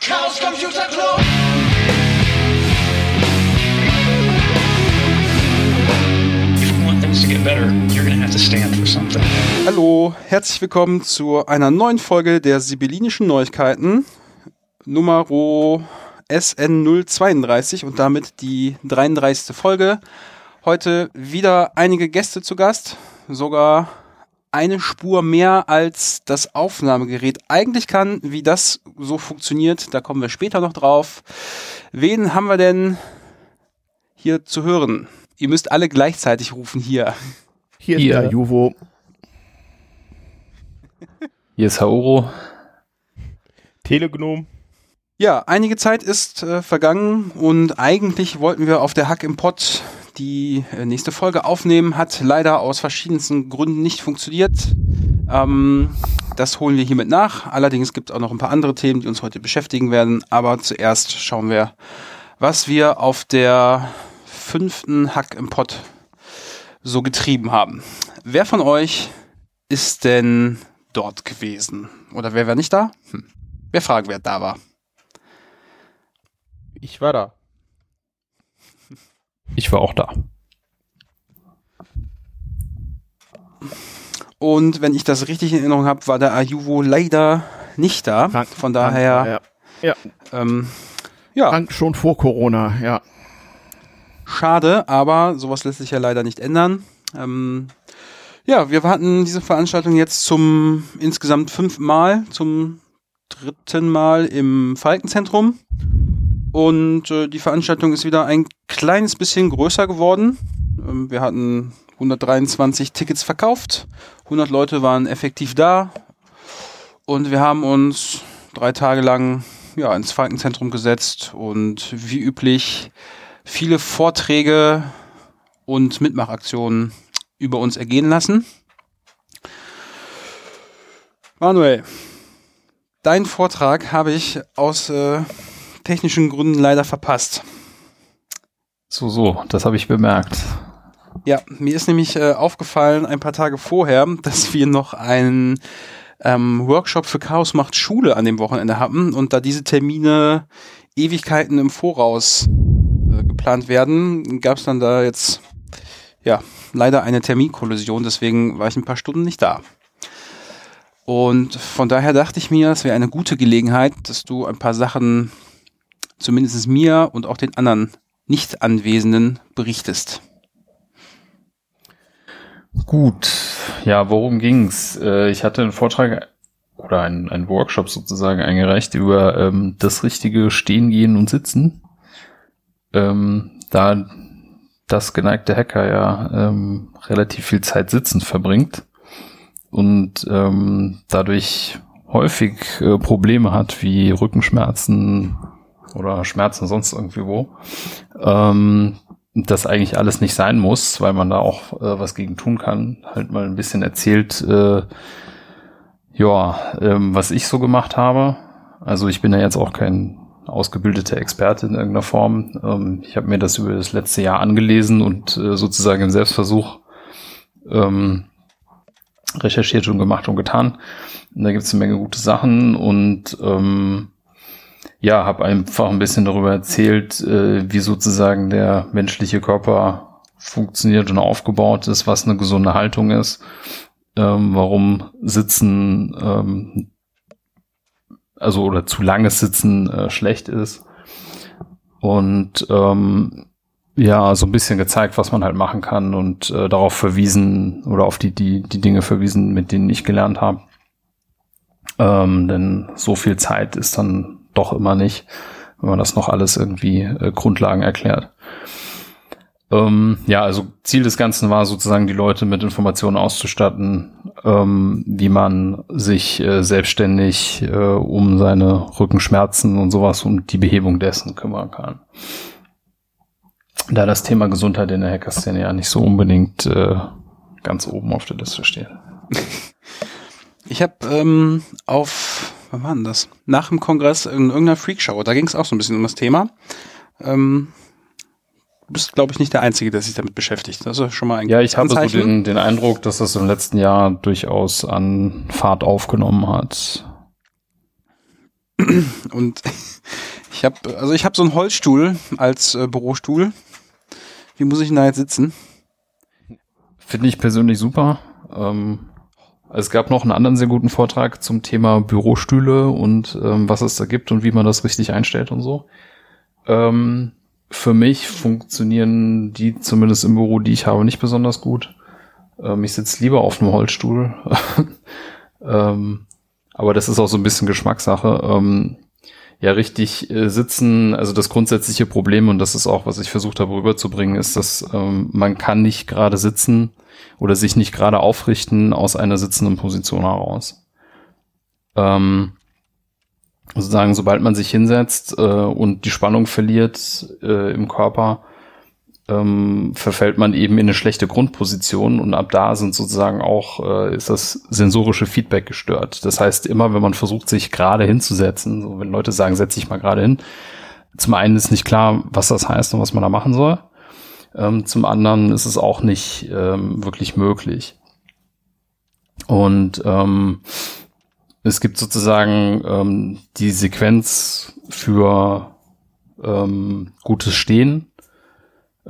Chaos Computer Club. Hallo, herzlich willkommen zu einer neuen Folge der Sibyllinischen Neuigkeiten, Nummer SN032 und damit die 33. Folge. Heute wieder einige Gäste zu Gast, sogar eine Spur mehr als das Aufnahmegerät eigentlich kann. Wie das so funktioniert, da kommen wir später noch drauf. Wen haben wir denn hier zu hören? Ihr müsst alle gleichzeitig rufen hier. Hier ist Hier. der Juvo. Hier ist Haoro. Telegnom. Ja, einige Zeit ist äh, vergangen und eigentlich wollten wir auf der Hack im Pott die äh, nächste Folge aufnehmen, hat leider aus verschiedensten Gründen nicht funktioniert. Ähm, das holen wir hiermit nach. Allerdings gibt es auch noch ein paar andere Themen, die uns heute beschäftigen werden. Aber zuerst schauen wir, was wir auf der fünften Hack im Pott so getrieben haben. Wer von euch ist denn dort gewesen? Oder wer war nicht da? Hm. Wer fragen, wer da war? Ich war da. Ich war auch da. Und wenn ich das richtig in Erinnerung habe, war der Ayuvo leider nicht da. Krank- Von daher, krank, Ja. ähm, ja, Krank schon vor Corona, ja. schade, aber sowas lässt sich ja leider nicht ändern. Ähm, ja, wir hatten diese Veranstaltung jetzt zum insgesamt fünften Mal, zum dritten Mal im Falkenzentrum. Und äh, die Veranstaltung ist wieder ein kleines bisschen größer geworden. Ähm, wir hatten 123 Tickets verkauft. 100 Leute waren effektiv da. Und wir haben uns drei Tage lang ja, ins Falkenzentrum gesetzt und wie üblich viele Vorträge und Mitmachaktionen über uns ergehen lassen. Manuel, deinen Vortrag habe ich aus äh, technischen Gründen leider verpasst. So, so, das habe ich bemerkt. Ja, mir ist nämlich äh, aufgefallen ein paar Tage vorher, dass wir noch einen ähm, Workshop für Chaos macht Schule an dem Wochenende hatten und da diese Termine Ewigkeiten im Voraus äh, geplant werden, gab es dann da jetzt ja leider eine Terminkollision, deswegen war ich ein paar Stunden nicht da. Und von daher dachte ich mir, es wäre eine gute Gelegenheit, dass du ein paar Sachen zumindest mir und auch den anderen Nicht-Anwesenden berichtest. Gut, ja, worum ging's? Äh, ich hatte einen Vortrag oder einen, einen Workshop sozusagen eingereicht über ähm, das richtige Stehen, Gehen und Sitzen. Ähm, da das geneigte Hacker ja ähm, relativ viel Zeit sitzend verbringt und ähm, dadurch häufig äh, Probleme hat wie Rückenschmerzen oder Schmerzen sonst irgendwie wo. Ähm, das eigentlich alles nicht sein muss, weil man da auch äh, was gegen tun kann. Halt mal ein bisschen erzählt, äh, ja, ähm, was ich so gemacht habe. Also ich bin ja jetzt auch kein ausgebildeter Experte in irgendeiner Form. Ähm, ich habe mir das über das letzte Jahr angelesen und äh, sozusagen im Selbstversuch ähm, recherchiert und gemacht und getan. Und da gibt es eine Menge gute Sachen und ähm, ja, habe einfach ein bisschen darüber erzählt, äh, wie sozusagen der menschliche Körper funktioniert und aufgebaut ist, was eine gesunde Haltung ist, ähm, warum Sitzen, ähm, also oder zu langes Sitzen äh, schlecht ist und ähm, ja, so ein bisschen gezeigt, was man halt machen kann und äh, darauf verwiesen oder auf die, die, die Dinge verwiesen, mit denen ich gelernt habe. Ähm, denn so viel Zeit ist dann doch immer nicht, wenn man das noch alles irgendwie äh, Grundlagen erklärt. Ähm, ja, also Ziel des Ganzen war sozusagen, die Leute mit Informationen auszustatten, ähm, wie man sich äh, selbstständig äh, um seine Rückenschmerzen und sowas und die Behebung dessen kümmern kann. Da das Thema Gesundheit in der Hackerszene ja nicht so unbedingt äh, ganz oben auf der Liste steht. Ich habe ähm, auf, wann war denn das? Nach dem Kongress in irgendeiner Freakshow, da ging es auch so ein bisschen um das Thema. Ähm, du bist, glaube ich, nicht der Einzige, der sich damit beschäftigt. Das ist schon mal ein Ja, ich habe so den, den Eindruck, dass das im letzten Jahr durchaus an Fahrt aufgenommen hat. Und ich habe, also ich habe so einen Holzstuhl als äh, Bürostuhl. Wie muss ich denn da jetzt sitzen? Finde ich persönlich super. Ähm, es gab noch einen anderen sehr guten Vortrag zum Thema Bürostühle und ähm, was es da gibt und wie man das richtig einstellt und so. Ähm, für mich funktionieren die zumindest im Büro, die ich habe, nicht besonders gut. Ähm, ich sitze lieber auf einem Holzstuhl. ähm, aber das ist auch so ein bisschen Geschmackssache. Ja, richtig äh, sitzen, also das grundsätzliche Problem, und das ist auch, was ich versucht habe rüberzubringen, ist, dass ähm, man kann nicht gerade sitzen oder sich nicht gerade aufrichten aus einer sitzenden Position heraus. Ähm, sozusagen, sobald man sich hinsetzt äh, und die Spannung verliert äh, im Körper, ähm, verfällt man eben in eine schlechte Grundposition und ab da sind sozusagen auch, äh, ist das sensorische Feedback gestört. Das heißt, immer wenn man versucht, sich gerade hinzusetzen, so wenn Leute sagen, setz dich mal gerade hin, zum einen ist nicht klar, was das heißt und was man da machen soll. Ähm, zum anderen ist es auch nicht ähm, wirklich möglich. Und ähm, es gibt sozusagen ähm, die Sequenz für ähm, gutes Stehen.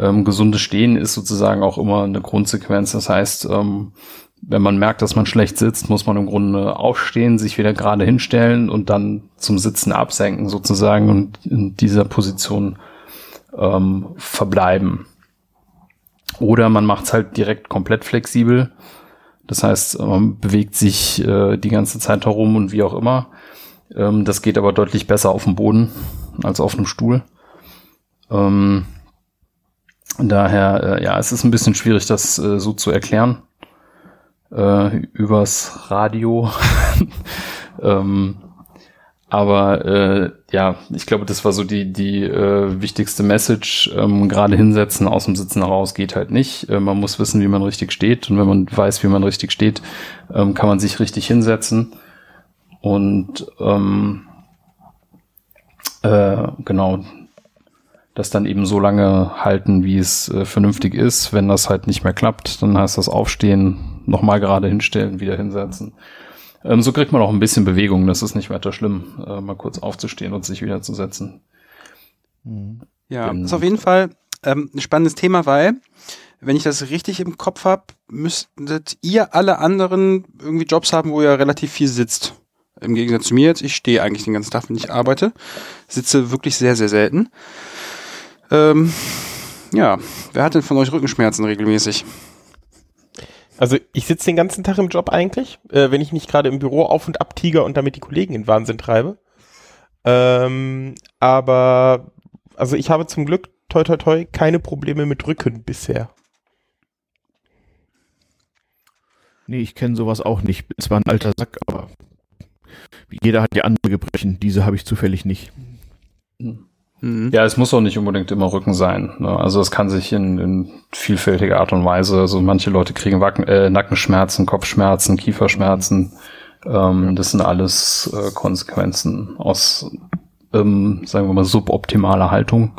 Ähm, gesundes Stehen ist sozusagen auch immer eine Grundsequenz. Das heißt, ähm, wenn man merkt, dass man schlecht sitzt, muss man im Grunde aufstehen, sich wieder gerade hinstellen und dann zum Sitzen absenken sozusagen und in dieser Position ähm, verbleiben. Oder man macht es halt direkt komplett flexibel. Das heißt, man bewegt sich äh, die ganze Zeit herum und wie auch immer. Ähm, das geht aber deutlich besser auf dem Boden als auf einem Stuhl. Ähm, daher, äh, ja, es ist ein bisschen schwierig, das äh, so zu erklären. Äh, übers Radio. ähm, aber äh, ja, ich glaube, das war so die, die äh, wichtigste Message. Ähm, Gerade hinsetzen aus dem Sitzen heraus geht halt nicht. Äh, man muss wissen, wie man richtig steht. Und wenn man weiß, wie man richtig steht, ähm, kann man sich richtig hinsetzen. Und ähm, äh, genau, das dann eben so lange halten, wie es äh, vernünftig ist. Wenn das halt nicht mehr klappt, dann heißt das aufstehen, nochmal gerade hinstellen, wieder hinsetzen. Ähm, so kriegt man auch ein bisschen Bewegung, das ist nicht weiter schlimm, äh, mal kurz aufzustehen und sich wieder zu setzen. Ja, Genau. ist auf jeden Fall ähm, ein spannendes Thema, weil, wenn ich das richtig im Kopf habe, müsstet ihr alle anderen irgendwie Jobs haben, wo ihr relativ viel sitzt. Im Gegensatz zu mir jetzt, ich stehe eigentlich den ganzen Tag, wenn ich arbeite. Sitze wirklich sehr, sehr selten. Ähm, ja, wer hat denn von euch Rückenschmerzen regelmäßig? Also ich sitze den ganzen Tag im Job eigentlich, äh, wenn ich nicht gerade im Büro auf und ab tiger und damit die Kollegen in Wahnsinn treibe. Ähm, aber also ich habe zum Glück toi toi toi keine Probleme mit Rücken bisher. Nee, ich kenne sowas auch nicht. Bin zwar ein alter Sack, aber jeder hat ja andere Gebrechen. Diese habe ich zufällig nicht. Mhm. Ja, es muss auch nicht unbedingt immer Rücken sein. Ne? Also es kann sich in, in vielfältiger Art und Weise, also manche Leute kriegen Wacken, äh, Nackenschmerzen, Kopfschmerzen, Kieferschmerzen. Ähm, das sind alles äh, Konsequenzen aus, ähm, sagen wir mal, suboptimaler Haltung.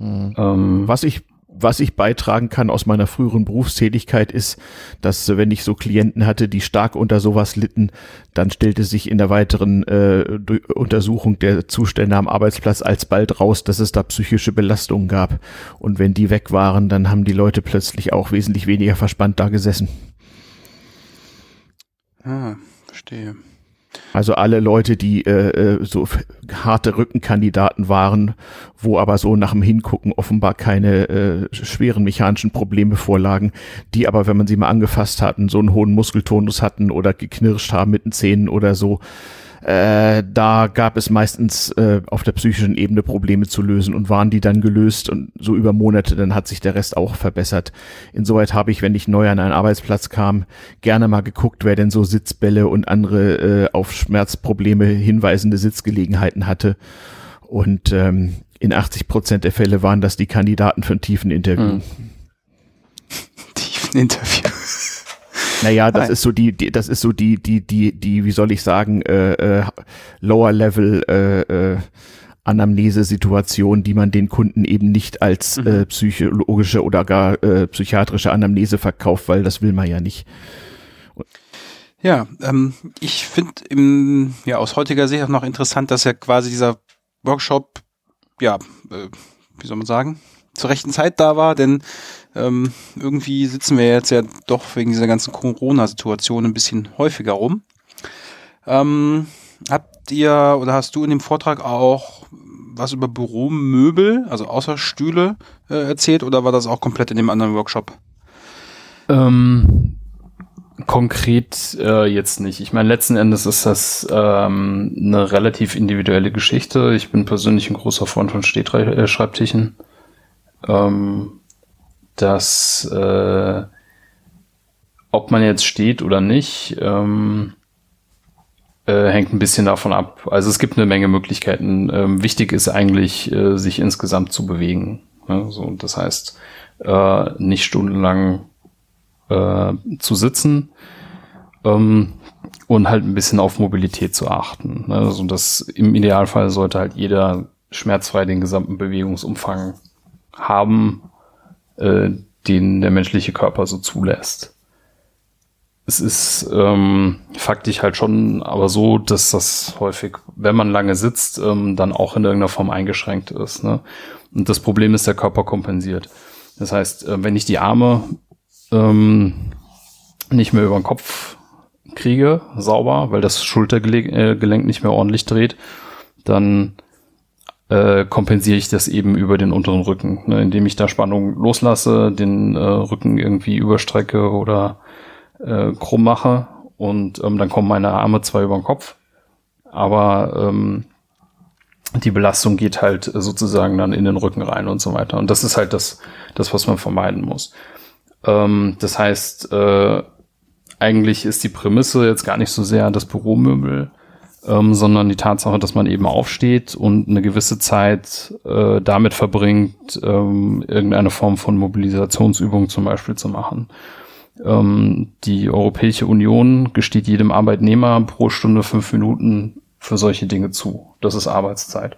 Ähm, Was ich, was ich beitragen kann aus meiner früheren Berufstätigkeit ist, dass wenn ich so Klienten hatte, die stark unter sowas litten, dann stellte sich in der weiteren äh, Untersuchung der Zustände am Arbeitsplatz alsbald raus, dass es da psychische Belastungen gab. Und wenn die weg waren, dann haben die Leute plötzlich auch wesentlich weniger verspannt da gesessen. Ah, verstehe. Also alle Leute, die äh, äh, so harte Rückenkandidaten waren, wo aber so nach dem Hingucken offenbar keine äh, schweren mechanischen Probleme vorlagen, die aber, wenn man sie mal angefasst hatten, so einen hohen Muskeltonus hatten oder geknirscht haben mit den Zähnen oder so, äh, da gab es meistens äh, auf der psychischen Ebene Probleme zu lösen und waren die dann gelöst und so über Monate, dann hat sich der Rest auch verbessert. Insoweit habe ich, wenn ich neu an einen Arbeitsplatz kam, gerne mal geguckt, wer denn so Sitzbälle und andere äh, auf Schmerzprobleme hinweisende Sitzgelegenheiten hatte. Und ähm, in 80 Prozent der Fälle waren das die Kandidaten für ein tiefen Interview. Mhm. Tiefen Interview. Naja, das Nein. ist so die, die, das ist so die, die, die, die, wie soll ich sagen, äh, äh, Lower Level äh, äh, Anamnese-Situation, die man den Kunden eben nicht als Mhm. äh, psychologische oder gar äh, psychiatrische Anamnese verkauft, weil das will man ja nicht. Ja, ähm, ich finde im ja aus heutiger Sicht auch noch interessant, dass ja quasi dieser Workshop, ja, äh, wie soll man sagen, zur rechten Zeit da war, denn ähm, irgendwie sitzen wir jetzt ja doch wegen dieser ganzen Corona-Situation ein bisschen häufiger rum. Ähm, habt ihr oder hast du in dem Vortrag auch was über Büromöbel, also außer Stühle, äh, erzählt oder war das auch komplett in dem anderen Workshop? Ähm, konkret äh, jetzt nicht. Ich meine, letzten Endes ist das ähm, eine relativ individuelle Geschichte. Ich bin persönlich ein großer Freund von Stehschreibtischen. Ähm, dass äh, ob man jetzt steht oder nicht, ähm, äh, hängt ein bisschen davon ab. Also es gibt eine Menge Möglichkeiten. Ähm, wichtig ist eigentlich, äh, sich insgesamt zu bewegen. Ne? So, das heißt, äh, nicht stundenlang äh, zu sitzen ähm, und halt ein bisschen auf Mobilität zu achten. Ne? Also das im Idealfall sollte halt jeder schmerzfrei den gesamten Bewegungsumfang haben, äh, den der menschliche Körper so zulässt. Es ist ähm, faktisch halt schon aber so, dass das häufig, wenn man lange sitzt, ähm, dann auch in irgendeiner Form eingeschränkt ist. Ne? Und das Problem ist, der Körper kompensiert. Das heißt, äh, wenn ich die Arme ähm, nicht mehr über den Kopf kriege, sauber, weil das Schultergelenk äh, nicht mehr ordentlich dreht, dann äh, kompensiere ich das eben über den unteren Rücken, ne, indem ich da Spannung loslasse, den äh, Rücken irgendwie überstrecke oder äh, krumm mache und ähm, dann kommen meine Arme zwar über den Kopf, aber ähm, die Belastung geht halt sozusagen dann in den Rücken rein und so weiter. Und das ist halt das, das was man vermeiden muss. Ähm, das heißt, äh, eigentlich ist die Prämisse jetzt gar nicht so sehr das Büromöbel, ähm, sondern die Tatsache, dass man eben aufsteht und eine gewisse Zeit äh, damit verbringt, ähm, irgendeine Form von Mobilisationsübung zum Beispiel zu machen. Ähm, die Europäische Union gesteht jedem Arbeitnehmer pro Stunde fünf Minuten für solche Dinge zu. Das ist Arbeitszeit.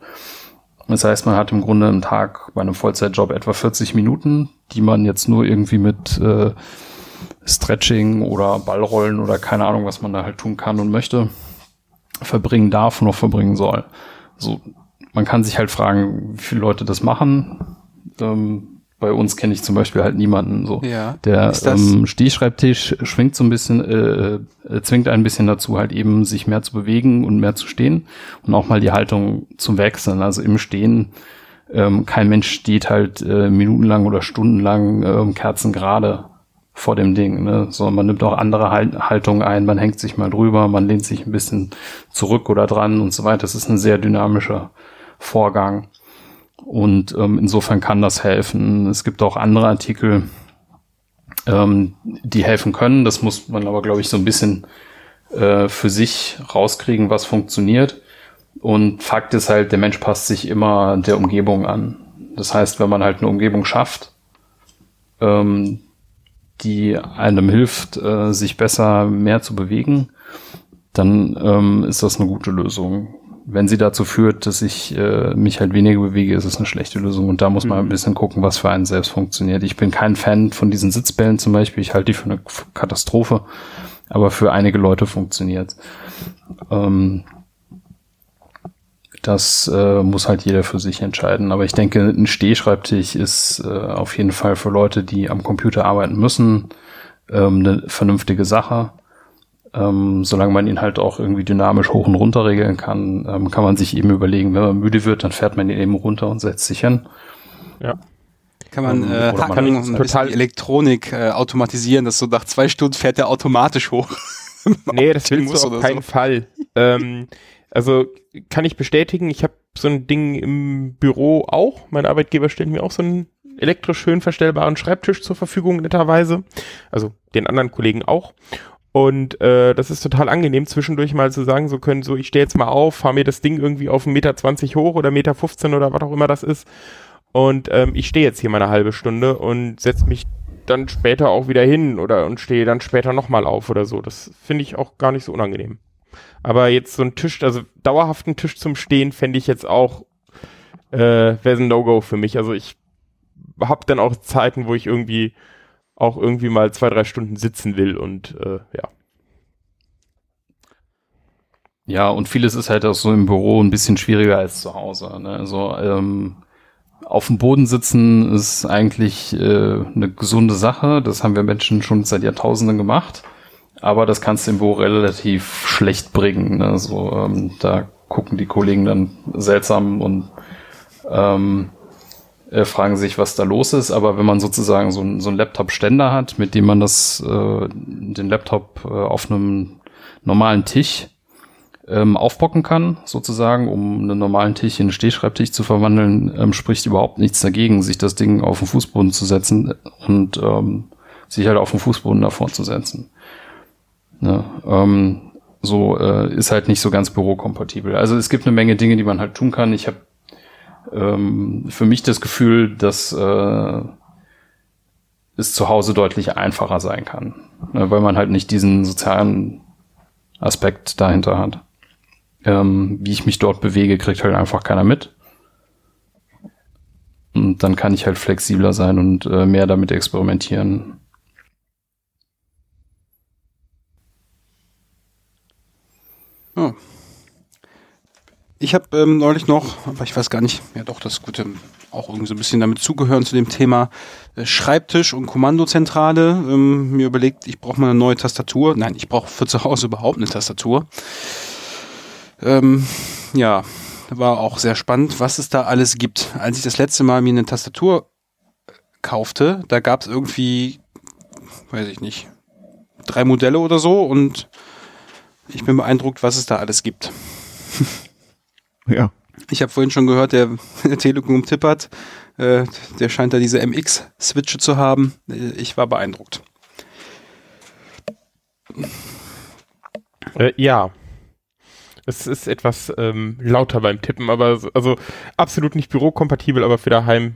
Das heißt, man hat im Grunde im Tag bei einem Vollzeitjob etwa 40 Minuten, die man jetzt nur irgendwie mit äh, Stretching oder Ballrollen oder keine Ahnung, was man da halt tun kann und möchte, verbringen darf und auch verbringen soll. So, man kann sich halt fragen, wie viele Leute das machen. Ähm, bei uns kenne ich zum Beispiel halt niemanden so. Ja. Der ähm, Stehschreibtisch schwingt so ein bisschen, äh, äh, zwingt ein bisschen dazu, halt eben sich mehr zu bewegen und mehr zu stehen und auch mal die Haltung zu wechseln. Also im Stehen, ähm, kein Mensch steht halt äh, minutenlang oder stundenlang äh, Kerzen gerade vor dem Ding, ne? sondern man nimmt auch andere Haltungen ein, man hängt sich mal drüber, man lehnt sich ein bisschen zurück oder dran und so weiter. Das ist ein sehr dynamischer Vorgang. Und ähm, insofern kann das helfen. Es gibt auch andere Artikel, ähm, die helfen können. Das muss man aber, glaube ich, so ein bisschen äh, für sich rauskriegen, was funktioniert. Und Fakt ist halt, der Mensch passt sich immer der Umgebung an. Das heißt, wenn man halt eine Umgebung schafft, ähm, die einem hilft, äh, sich besser mehr zu bewegen, dann ähm, ist das eine gute Lösung. Wenn sie dazu führt, dass ich äh, mich halt weniger bewege, ist es eine schlechte Lösung. Und da muss man mhm. ein bisschen gucken, was für einen selbst funktioniert. Ich bin kein Fan von diesen Sitzbällen zum Beispiel. Ich halte die für eine Katastrophe. Aber für einige Leute funktioniert. Ähm, das äh, muss halt jeder für sich entscheiden. Aber ich denke, ein Stehschreibtisch ist äh, auf jeden Fall für Leute, die am Computer arbeiten müssen, ähm, eine vernünftige Sache. Ähm, solange man ihn halt auch irgendwie dynamisch hoch und runter regeln kann, ähm, kann man sich eben überlegen, wenn man müde wird, dann fährt man ihn eben runter und setzt sich hin. Ja. Kann man, Ähm, äh, man kann kann ein total- Elektronik äh, automatisieren, dass so nach zwei Stunden fährt der automatisch hoch. Nee, das willst du auf keinen so. Fall. ähm, also kann ich bestätigen, ich habe so ein Ding im Büro auch. Mein Arbeitgeber stellt mir auch so einen elektrisch schön verstellbaren Schreibtisch zur Verfügung, netterweise. Also den anderen Kollegen auch. Und äh, das ist total angenehm, zwischendurch mal zu sagen, so können, so ich stehe jetzt mal auf, fahre mir das Ding irgendwie auf 1,20 Meter hoch oder 1,15 Meter oder was auch immer das ist. Und ähm, ich stehe jetzt hier mal eine halbe Stunde und setze mich dann später auch wieder hin oder und stehe dann später nochmal auf oder so. Das finde ich auch gar nicht so unangenehm. Aber jetzt so ein Tisch, also dauerhaften Tisch zum Stehen fände ich jetzt auch, äh, wäre ein No-Go für mich. Also ich habe dann auch Zeiten, wo ich irgendwie auch irgendwie mal zwei, drei Stunden sitzen will und äh, ja. Ja, und vieles ist halt auch so im Büro ein bisschen schwieriger als zu Hause. Ne? Also ähm, auf dem Boden sitzen ist eigentlich äh, eine gesunde Sache. Das haben wir Menschen schon seit Jahrtausenden gemacht. Aber das kannst du im Büro relativ schlecht bringen. Ne? So, ähm, da gucken die Kollegen dann seltsam und ähm, äh, fragen sich, was da los ist. Aber wenn man sozusagen so, ein, so einen Laptop-Ständer hat, mit dem man das, äh, den Laptop äh, auf einem normalen Tisch ähm, aufbocken kann, sozusagen, um einen normalen Tisch in einen Stehschreibtisch zu verwandeln, ähm, spricht überhaupt nichts dagegen, sich das Ding auf den Fußboden zu setzen und ähm, sich halt auf den Fußboden davor zu setzen. Ne? Ähm, so äh, ist halt nicht so ganz bürokompatibel. Also es gibt eine Menge Dinge, die man halt tun kann. Ich habe ähm, für mich das Gefühl, dass äh, es zu Hause deutlich einfacher sein kann, ne? weil man halt nicht diesen sozialen Aspekt dahinter hat. Ähm, wie ich mich dort bewege, kriegt halt einfach keiner mit. Und dann kann ich halt flexibler sein und äh, mehr damit experimentieren. Oh. Ich habe ähm, neulich noch, aber ich weiß gar nicht, ja doch, das Gute auch irgendwie so ein bisschen damit zugehören zu dem Thema äh, Schreibtisch und Kommandozentrale. Ähm, mir überlegt, ich brauche mal eine neue Tastatur. Nein, ich brauche für zu Hause überhaupt eine Tastatur. Ähm, ja, war auch sehr spannend, was es da alles gibt. Als ich das letzte Mal mir eine Tastatur kaufte, da gab es irgendwie, weiß ich nicht, drei Modelle oder so und ich bin beeindruckt, was es da alles gibt. Ja. Ich habe vorhin schon gehört, der, der Telekom tippert, äh, der scheint da diese MX-Switche zu haben. Äh, Ich war beeindruckt. Äh, ja. Es ist etwas ähm, lauter beim Tippen, aber so- also absolut nicht bürokompatibel, aber für daheim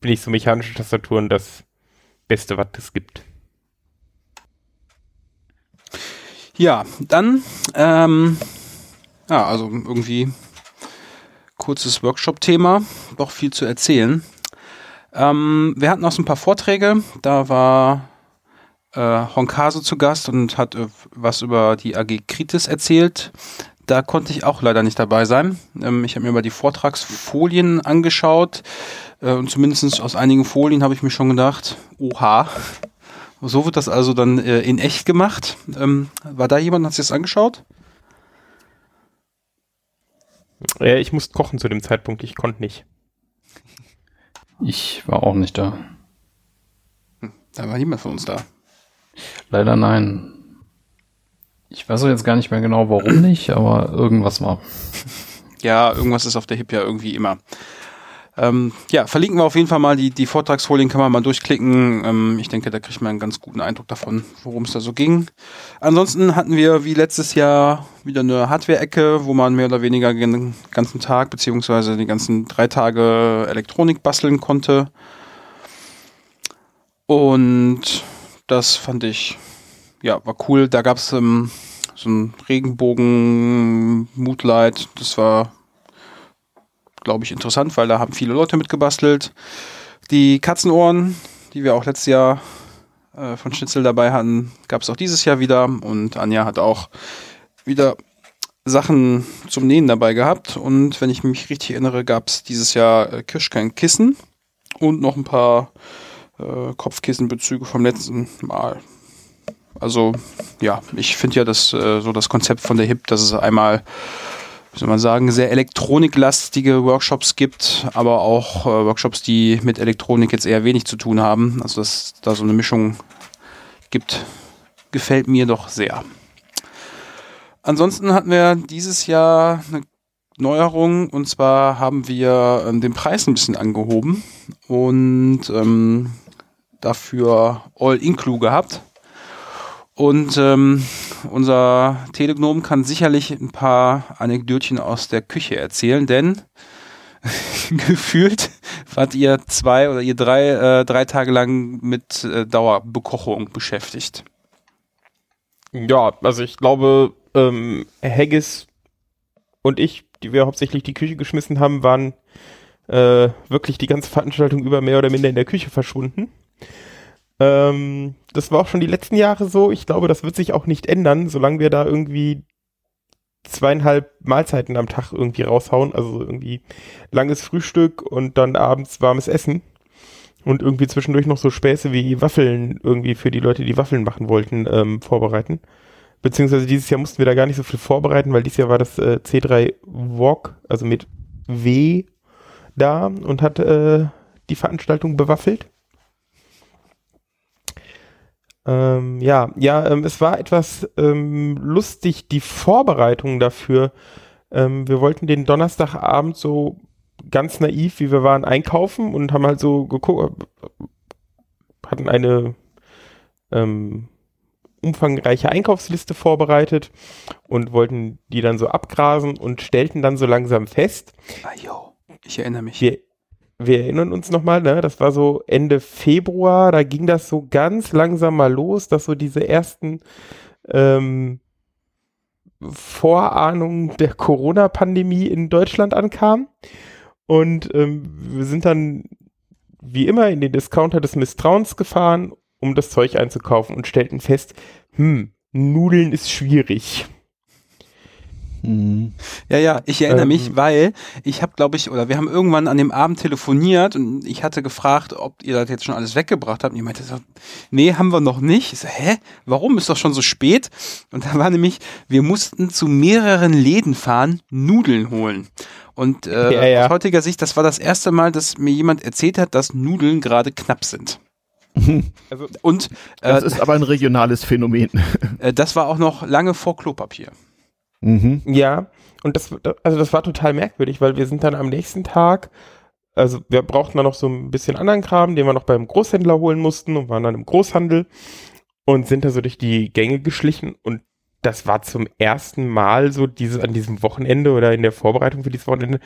bin ich so mechanische Tastaturen das Beste, was es gibt. Ja, dann, ähm, ja, also irgendwie kurzes Workshop-Thema, doch viel zu erzählen. Ähm, wir hatten auch so ein paar Vorträge, da war äh, Honkase zu Gast und hat äh, was über die AG Kritis erzählt. Da konnte ich auch leider nicht dabei sein. Ähm, ich habe mir mal die Vortragsfolien angeschaut äh, und zumindest aus einigen Folien habe ich mir schon gedacht, oha, so wird das also dann äh, in echt gemacht. Ähm, war da jemand, hat sich das angeschaut? Ja, ich musste kochen zu dem Zeitpunkt, ich konnte nicht. Ich war auch nicht da. Da war niemand von uns da. Leider nein. Ich weiß auch jetzt gar nicht mehr genau, warum nicht, aber irgendwas war. Ja, irgendwas ist auf der HIP ja irgendwie immer. Ähm, ja, verlinken wir auf jeden Fall mal die, die Vortragsfolien, kann man mal durchklicken. Ähm, ich denke, da kriegt man einen ganz guten Eindruck davon, worum es da so ging. Ansonsten hatten wir wie letztes Jahr wieder eine Hardware-Ecke, wo man mehr oder weniger den ganzen Tag beziehungsweise die ganzen drei Tage Elektronik basteln konnte. Und das fand ich, ja, war cool. Da gab es ähm, so ein Regenbogen Moodlight. Das war, glaube ich, interessant, weil da haben viele Leute mitgebastelt. Die Katzenohren, die wir auch letztes Jahr äh, von Schnitzel dabei hatten, gab es auch dieses Jahr wieder. Und Anja hat auch wieder Sachen zum Nähen dabei gehabt. Und wenn ich mich richtig erinnere, gab es dieses Jahr äh, Kirschkernkissen und noch ein paar äh, Kopfkissenbezüge vom letzten Mal. Also ja, ich finde ja das äh, so das Konzept von der HIP, dass es einmal, wie soll man sagen, sehr elektroniklastige Workshops gibt, aber auch äh, Workshops, die mit Elektronik jetzt eher wenig zu tun haben. Also dass da so eine Mischung gibt, gefällt mir doch sehr. Ansonsten hatten wir dieses Jahr eine Neuerung und zwar haben wir ähm, den Preis ein bisschen angehoben und ähm, dafür All-Inclu gehabt. Und ähm, unser Telegnom kann sicherlich ein paar Anekdötchen aus der Küche erzählen, denn gefühlt wart ihr zwei oder ihr drei, äh, drei Tage lang mit äh, Dauerbekochung beschäftigt. Ja, also ich glaube, ähm, Haggis und ich, die wir hauptsächlich die Küche geschmissen haben, waren äh, wirklich die ganze Veranstaltung über mehr oder minder in der Küche verschwunden. Ähm, das war auch schon die letzten Jahre so. Ich glaube, das wird sich auch nicht ändern, solange wir da irgendwie zweieinhalb Mahlzeiten am Tag irgendwie raushauen. Also irgendwie langes Frühstück und dann abends warmes Essen. Und irgendwie zwischendurch noch so Späße wie Waffeln irgendwie für die Leute, die Waffeln machen wollten, ähm, vorbereiten. Beziehungsweise dieses Jahr mussten wir da gar nicht so viel vorbereiten, weil dieses Jahr war das äh, C3 Walk, also mit W da und hat äh, die Veranstaltung bewaffelt. Ähm, ja, ja, ähm, es war etwas ähm, lustig, die Vorbereitung dafür. Ähm, wir wollten den Donnerstagabend so ganz naiv, wie wir waren, einkaufen und haben halt so geguckt, hatten eine ähm, umfangreiche Einkaufsliste vorbereitet und wollten die dann so abgrasen und stellten dann so langsam fest. Ah, jo, ich erinnere mich. Wir, wir erinnern uns nochmal, ne? Das war so Ende Februar, da ging das so ganz langsam mal los, dass so diese ersten ähm, Vorahnungen der Corona-Pandemie in Deutschland ankamen. Und ähm, wir sind dann wie immer in den Discounter des Misstrauens gefahren, um das Zeug einzukaufen und stellten fest, hm, Nudeln ist schwierig. Mhm. Ja, ja, ich erinnere Ähm. mich, weil ich habe, glaube ich, oder wir haben irgendwann an dem Abend telefoniert und ich hatte gefragt, ob ihr das jetzt schon alles weggebracht habt. Und ihr meinte so, nee, haben wir noch nicht. Ich so, hä? Warum? Ist doch schon so spät. Und da war nämlich, wir mussten zu mehreren Läden fahren, Nudeln holen. Und äh, Ja, ja. aus heutiger Sicht, das war das erste Mal, dass mir jemand erzählt hat, dass Nudeln gerade knapp sind. Also Und äh, Das ist aber ein regionales Phänomen. äh, das war auch noch lange vor Klopapier. Mhm. Ja, und das, also das war total merkwürdig, weil wir sind dann am nächsten Tag, also wir brauchten dann noch so ein bisschen anderen Kram, den wir noch beim Großhändler holen mussten und waren dann im Großhandel und sind da so durch die Gänge geschlichen und das war zum ersten Mal so diese, an diesem Wochenende oder in der Vorbereitung für dieses Wochenende,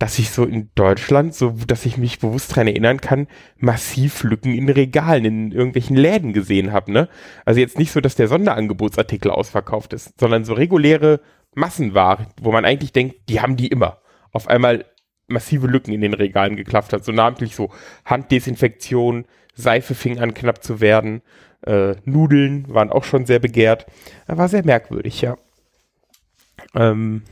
dass ich so in Deutschland, so dass ich mich bewusst dran erinnern kann, massiv Lücken in Regalen in irgendwelchen Läden gesehen habe. Ne? Also jetzt nicht so, dass der Sonderangebotsartikel ausverkauft ist, sondern so reguläre Massenware, wo man eigentlich denkt, die haben die immer. Auf einmal massive Lücken in den Regalen geklafft hat. So namentlich so Handdesinfektion, Seife fing an knapp zu werden, äh, Nudeln waren auch schon sehr begehrt. War sehr merkwürdig, ja. Ähm,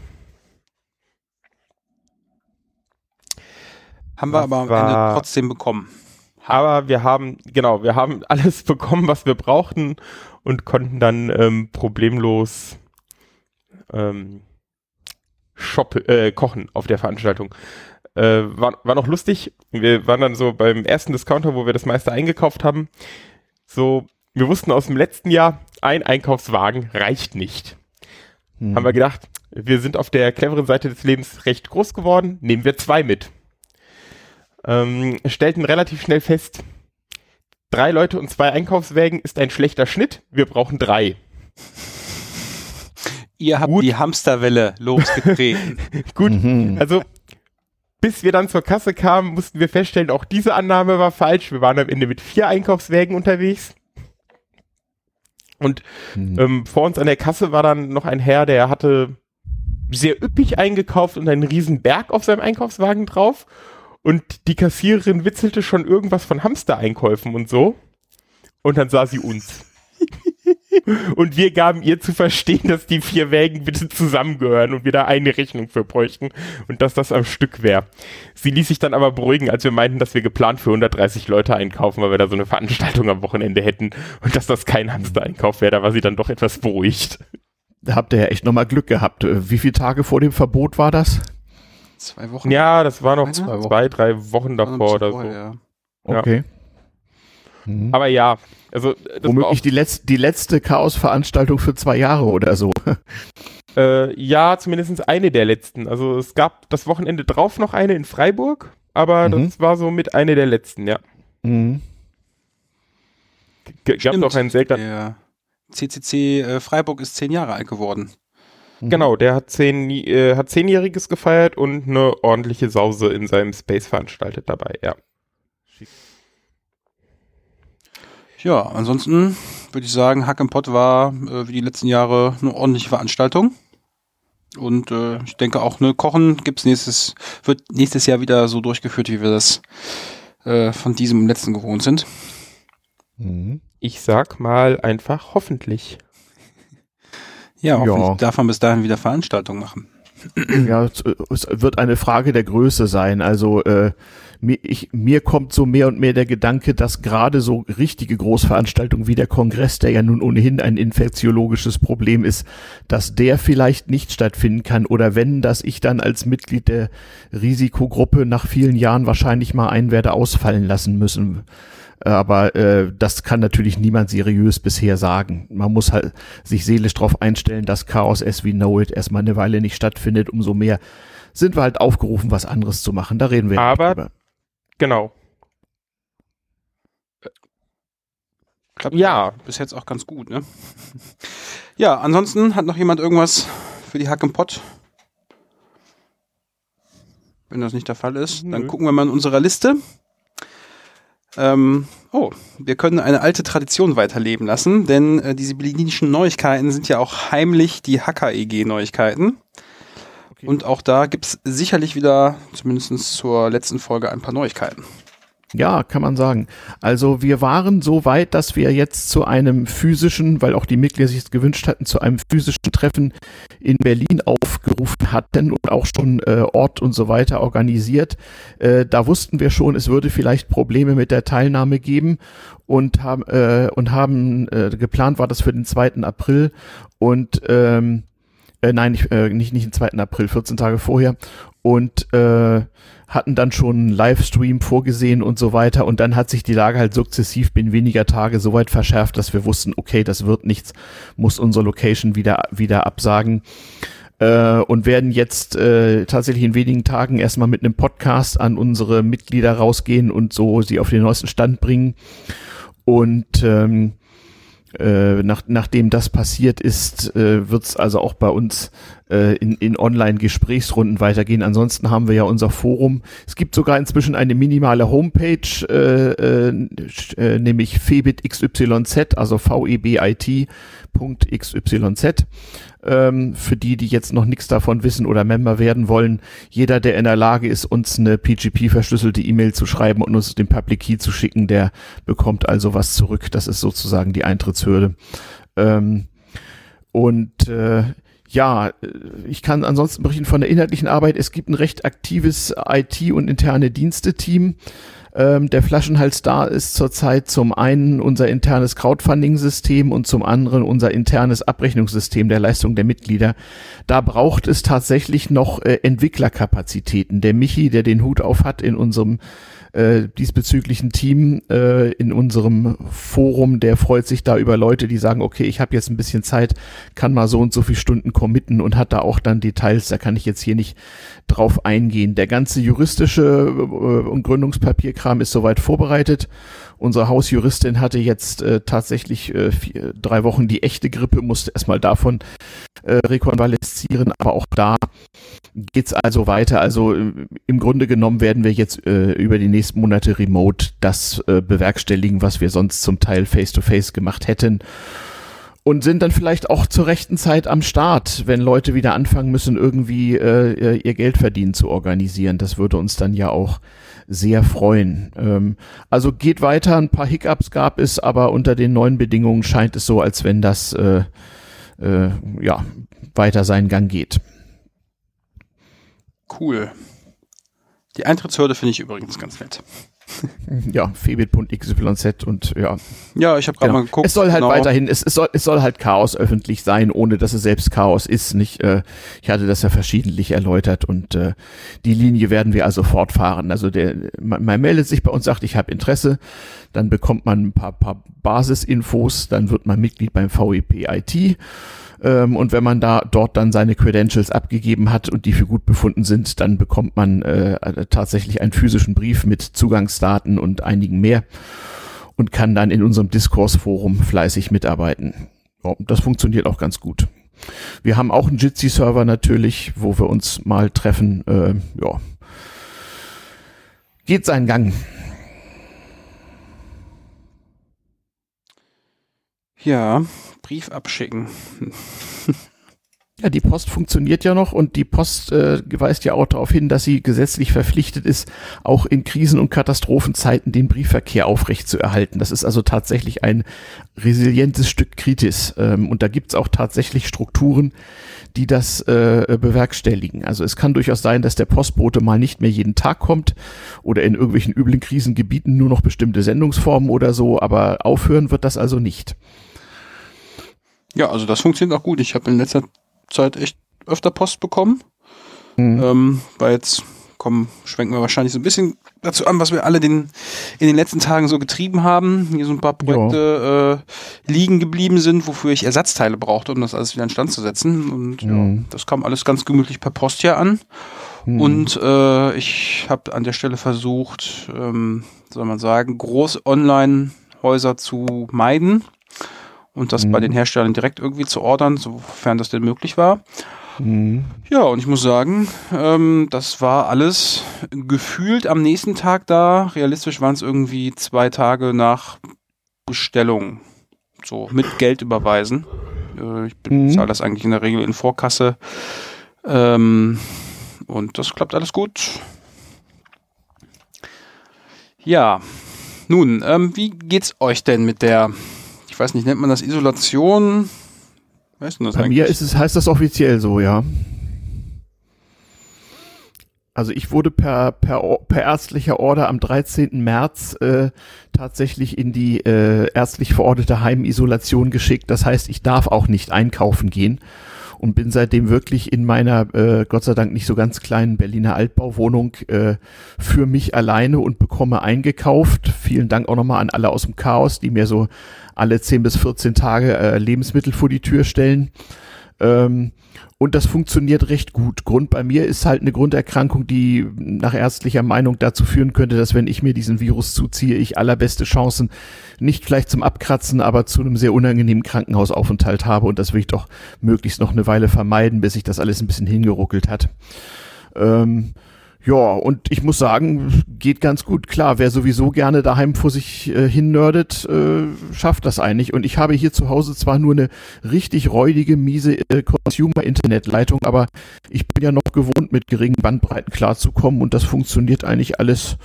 Haben wir aber am war- Ende trotzdem bekommen. Aber wir haben, genau, wir haben alles bekommen, was wir brauchten und konnten dann ähm, problemlos ähm, shop, äh, kochen auf der Veranstaltung. Äh, war, war noch lustig. Wir waren dann so beim ersten Discounter, wo wir das meiste eingekauft haben. So, wir wussten aus dem letzten Jahr, ein Einkaufswagen reicht nicht. Mhm. Haben wir gedacht, wir sind auf der cleveren Seite des Lebens recht groß geworden, nehmen wir zwei mit. Ähm, stellten relativ schnell fest, drei Leute und zwei Einkaufswägen ist ein schlechter Schnitt, wir brauchen drei. Ihr habt Gut. die Hamsterwelle losgetreten. Gut, Mhm. also bis wir dann zur Kasse kamen, mussten wir feststellen, auch diese Annahme war falsch. Wir waren am Ende mit vier Einkaufswägen unterwegs. Und Mhm. ähm, vor uns an der Kasse war dann noch ein Herr, der hatte sehr üppig eingekauft und einen riesen Berg auf seinem Einkaufswagen drauf. Und die Kassiererin witzelte schon irgendwas von Hamstereinkäufen und so. Und dann sah sie uns. und wir gaben ihr zu verstehen, dass die vier Wägen bitte zusammengehören und wir da eine Rechnung für bräuchten und dass das am Stück wäre. Sie ließ sich dann aber beruhigen, als wir meinten, dass wir geplant für 130 Leute einkaufen, weil wir da so eine Veranstaltung am Wochenende hätten und dass das kein Hamstereinkauf wäre. Da war sie dann doch etwas beruhigt. Da habt ihr ja echt nochmal Glück gehabt. Wie viele Tage vor dem Verbot war das? Zwei Wochen. Ja, das war noch zwei, Wochen. drei Wochen davor oder so. ja. Ja. Okay. Mhm. Aber ja, also das war auch, Womöglich die, letz die letzte Chaos-Veranstaltung für zwei Jahre oder so. äh, ja, zumindest eine der letzten. Also es gab das Wochenende drauf noch eine in Freiburg, aber Mhm. das war so mit eine der letzten, ja. Mhm. G gab noch einen seltenen. Der CCC äh, Freiburg ist zehn Jahre alt geworden. Mhm. Genau, der hat, zehn, äh, hat zehnjähriges gefeiert und eine ordentliche Sause in seinem Space veranstaltet dabei, ja. Ja, ansonsten würde ich sagen, Hack im Pott war äh, wie die letzten Jahre eine ordentliche Veranstaltung. Und äh, ich denke auch, ne, Kochen gibt's nächstes, wird nächstes Jahr wieder so durchgeführt, wie wir das äh, von diesem letzten gewohnt sind. Mhm. Ich sag mal einfach hoffentlich. Ja, hoffentlich Ja. darf man bis dahin wieder Veranstaltungen machen. Ja, es, wird eine Frage der Größe sein. Also äh, mir, ich, mir kommt so mehr und mehr der Gedanke, dass gerade so richtige Großveranstaltungen wie der Kongress, der ja nun ohnehin ein infektiologisches Problem ist, dass der vielleicht nicht stattfinden kann oder wenn, dass ich dann als Mitglied der Risikogruppe nach vielen Jahren wahrscheinlich mal einen werde ausfallen lassen müssen. Aber äh, das kann natürlich niemand seriös bisher sagen. Man muss halt sich seelisch darauf einstellen, dass Chaos as we know it erstmal eine Weile nicht stattfindet. Umso mehr sind wir halt aufgerufen, was anderes zu machen. Da reden wir Aber- drüber. Genau. Klappt Ja. bis jetzt auch ganz gut, ne? Ja, ansonsten hat noch jemand irgendwas für die Hack im Pott? Wenn das nicht der Fall ist, dann Nö. gucken wir mal in unserer Liste. Ähm, oh, wir können eine alte Tradition weiterleben lassen, denn äh, diese berlinischen Neuigkeiten sind ja auch heimlich die Hacker-EG-Neuigkeiten. Okay. Und auch da gibt's sicherlich wieder, zumindest zur letzten Folge, ein paar Neuigkeiten. Ja, kann man sagen. Also wir waren so weit, dass wir jetzt zu einem physischen, weil auch die Mitglieder sich es gewünscht hatten, zu einem physischen Treffen in Berlin aufgerufen hatten und auch schon äh, Ort und so weiter organisiert. Äh, da wussten wir schon, es würde vielleicht Probleme mit der Teilnahme geben und haben äh, und haben äh, geplant war das für den 2. April und ähm, äh, nein, nicht, äh, nicht, nicht den 2. April, 14 Tage vorher und äh, hatten dann schon einen Livestream vorgesehen und so weiter. Und dann hat sich die Lage halt sukzessiv binnen weniger Tage so weit verschärft, dass wir wussten, okay, das wird nichts, muss unsere Location wieder, wieder absagen. Äh, und werden jetzt äh, tatsächlich in wenigen Tagen erstmal mit einem Podcast an unsere Mitglieder rausgehen und so sie auf den neuesten Stand bringen. Und ähm, äh, nach, nachdem das passiert ist, äh, wird es also auch bei uns äh, in, in Online-Gesprächsrunden weitergehen. Ansonsten haben wir ja unser Forum. Es gibt sogar inzwischen eine minimale Homepage, äh, äh, äh, nämlich febitxyz, also vebit.xyz. Ähm, für die, die jetzt noch nichts davon wissen oder Member werden wollen, jeder, der in der Lage ist, uns eine PGP-verschlüsselte E-Mail zu schreiben und uns den Public Key zu schicken, der bekommt also was zurück. Das ist sozusagen die Eintrittshürde. Ähm, und äh, ja, äh, ich kann ansonsten berichten von der inhaltlichen Arbeit. Es gibt ein recht aktives IT- und interne Dienste-Team. Ähm, der Flaschenhals da ist zurzeit zum einen unser internes Crowdfunding-System und zum anderen unser internes Abrechnungssystem der Leistung der Mitglieder. Da braucht es tatsächlich noch äh, Entwicklerkapazitäten. Der Michi, der den Hut auf hat in unserem äh, diesbezüglichen Team äh, in unserem Forum, der freut sich da über Leute, die sagen, okay, ich habe jetzt ein bisschen Zeit, kann mal so und so viele Stunden committen und hat da auch dann Details, da kann ich jetzt hier nicht drauf eingehen. Der ganze juristische äh, und Gründungspapierkram ist soweit vorbereitet. Unsere Hausjuristin hatte jetzt äh, tatsächlich äh, vier, drei Wochen die echte Grippe, musste erstmal davon äh, rekonvaleszieren, aber auch da geht's also weiter. Also äh, im Grunde genommen werden wir jetzt äh, über die nächsten Monate remote das äh, bewerkstelligen, was wir sonst zum Teil face-to-face gemacht hätten. Und sind dann vielleicht auch zur rechten Zeit am Start, wenn Leute wieder anfangen müssen, irgendwie äh, ihr Geld verdienen zu organisieren. Das würde uns dann ja auch sehr freuen. Ähm, also geht weiter, ein paar Hiccups gab es, aber unter den neuen Bedingungen scheint es so, als wenn das äh, äh, ja weiter seinen Gang geht. Cool. Die Eintrittshürde finde ich übrigens ganz nett. Ja, febit.xyz und ja. Ja, ich habe gerade Genau. mal geguckt. es soll halt genau. weiterhin, es, es, soll, es soll halt Chaos öffentlich sein, ohne dass es selbst Chaos ist. Nicht, äh, ich hatte das ja verschiedentlich erläutert und äh, die Linie werden wir also fortfahren. Also der, man, man meldet sich bei uns, sagt, ich habe Interesse, dann bekommt man ein paar, paar Basisinfos, dann wird man Mitglied beim VEP IT. Ähm, und wenn man da dort dann seine Credentials abgegeben hat und die für gut befunden sind, dann bekommt man äh, tatsächlich einen physischen Brief mit Zugangsdaten und einigen mehr und kann dann in unserem Diskursforum fleißig mitarbeiten. Ja, das funktioniert auch ganz gut. Wir haben auch einen Jitsi-Server natürlich, wo wir uns mal treffen. Äh, ja. Geht seinen Gang. Ja, Brief abschicken. Ja, die Post funktioniert ja noch und die Post äh, weist ja auch darauf hin, dass sie gesetzlich verpflichtet ist, auch in Krisen- und Katastrophenzeiten den Briefverkehr aufrechtzuerhalten. Das ist also tatsächlich ein resilientes Stück Kritis. Ähm, und da gibt's auch tatsächlich Strukturen, die das äh, bewerkstelligen. Also es kann durchaus sein, dass der Postbote mal nicht mehr jeden Tag kommt oder in irgendwelchen üblen Krisengebieten nur noch bestimmte Sendungsformen oder so, aber aufhören wird das also nicht. Ja, also das funktioniert auch gut. Ich habe in letzter Zeit echt öfter Post bekommen. Mhm. Ähm, weil jetzt kommen, schwenken wir wahrscheinlich so ein bisschen dazu an, was wir alle den, in den letzten Tagen so getrieben haben. Hier so ein paar Projekte äh, liegen geblieben sind, wofür ich Ersatzteile brauchte, um das alles wieder in Stand zu setzen. Und Mhm. ja, das kam alles ganz gemütlich per Post hier an. Mhm. Und äh, ich habe an der Stelle versucht, ähm, soll man sagen, groß Online-Häuser zu meiden und das Mhm. bei den Herstellern direkt irgendwie zu ordern, sofern das denn möglich war. Mhm. Ja, und ich muss sagen, ähm, das war alles gefühlt am nächsten Tag da. Realistisch waren es irgendwie zwei Tage nach Bestellung. So, mit Geld überweisen. Äh, ich Mhm. bezahle das eigentlich in der Regel in Vorkasse. Ähm, und das klappt alles gut. Ja, nun, ähm, wie geht's euch denn mit der, ich weiß nicht, nennt man das Isolation? Weißt du das Bei eigentlich? mir ist es, heißt das offiziell so, ja. Also ich wurde per, per, per ärztlicher Order am 13. März äh, tatsächlich in die äh, ärztlich verordnete Heimisolation geschickt. Das heißt, ich darf auch nicht einkaufen gehen und bin seitdem wirklich in meiner, äh, Gott sei Dank nicht so ganz kleinen Berliner Altbauwohnung äh, für mich alleine und bekomme eingekauft. Vielen Dank auch nochmal an alle aus dem Chaos, die mir so alle 10 bis 14 Tage äh, Lebensmittel vor die Tür stellen. Ähm, und das funktioniert recht gut. Grund bei mir ist halt eine Grunderkrankung, die nach ärztlicher Meinung dazu führen könnte, dass wenn ich mir diesen Virus zuziehe, ich allerbeste Chancen nicht vielleicht zum Abkratzen, aber zu einem sehr unangenehmen Krankenhausaufenthalt habe. Und das will ich doch möglichst noch eine Weile vermeiden, bis sich das alles ein bisschen hingeruckelt hat. Ähm, ja, und ich muss sagen, geht ganz gut. Klar, wer sowieso gerne daheim vor sich äh, hin nerdet, äh, schafft das eigentlich. Und ich habe hier zu Hause zwar nur eine richtig räudige, miese äh, Consumer-Internet-Leitung, aber ich bin ja noch gewohnt, mit geringen Bandbreiten klarzukommen und das funktioniert eigentlich alles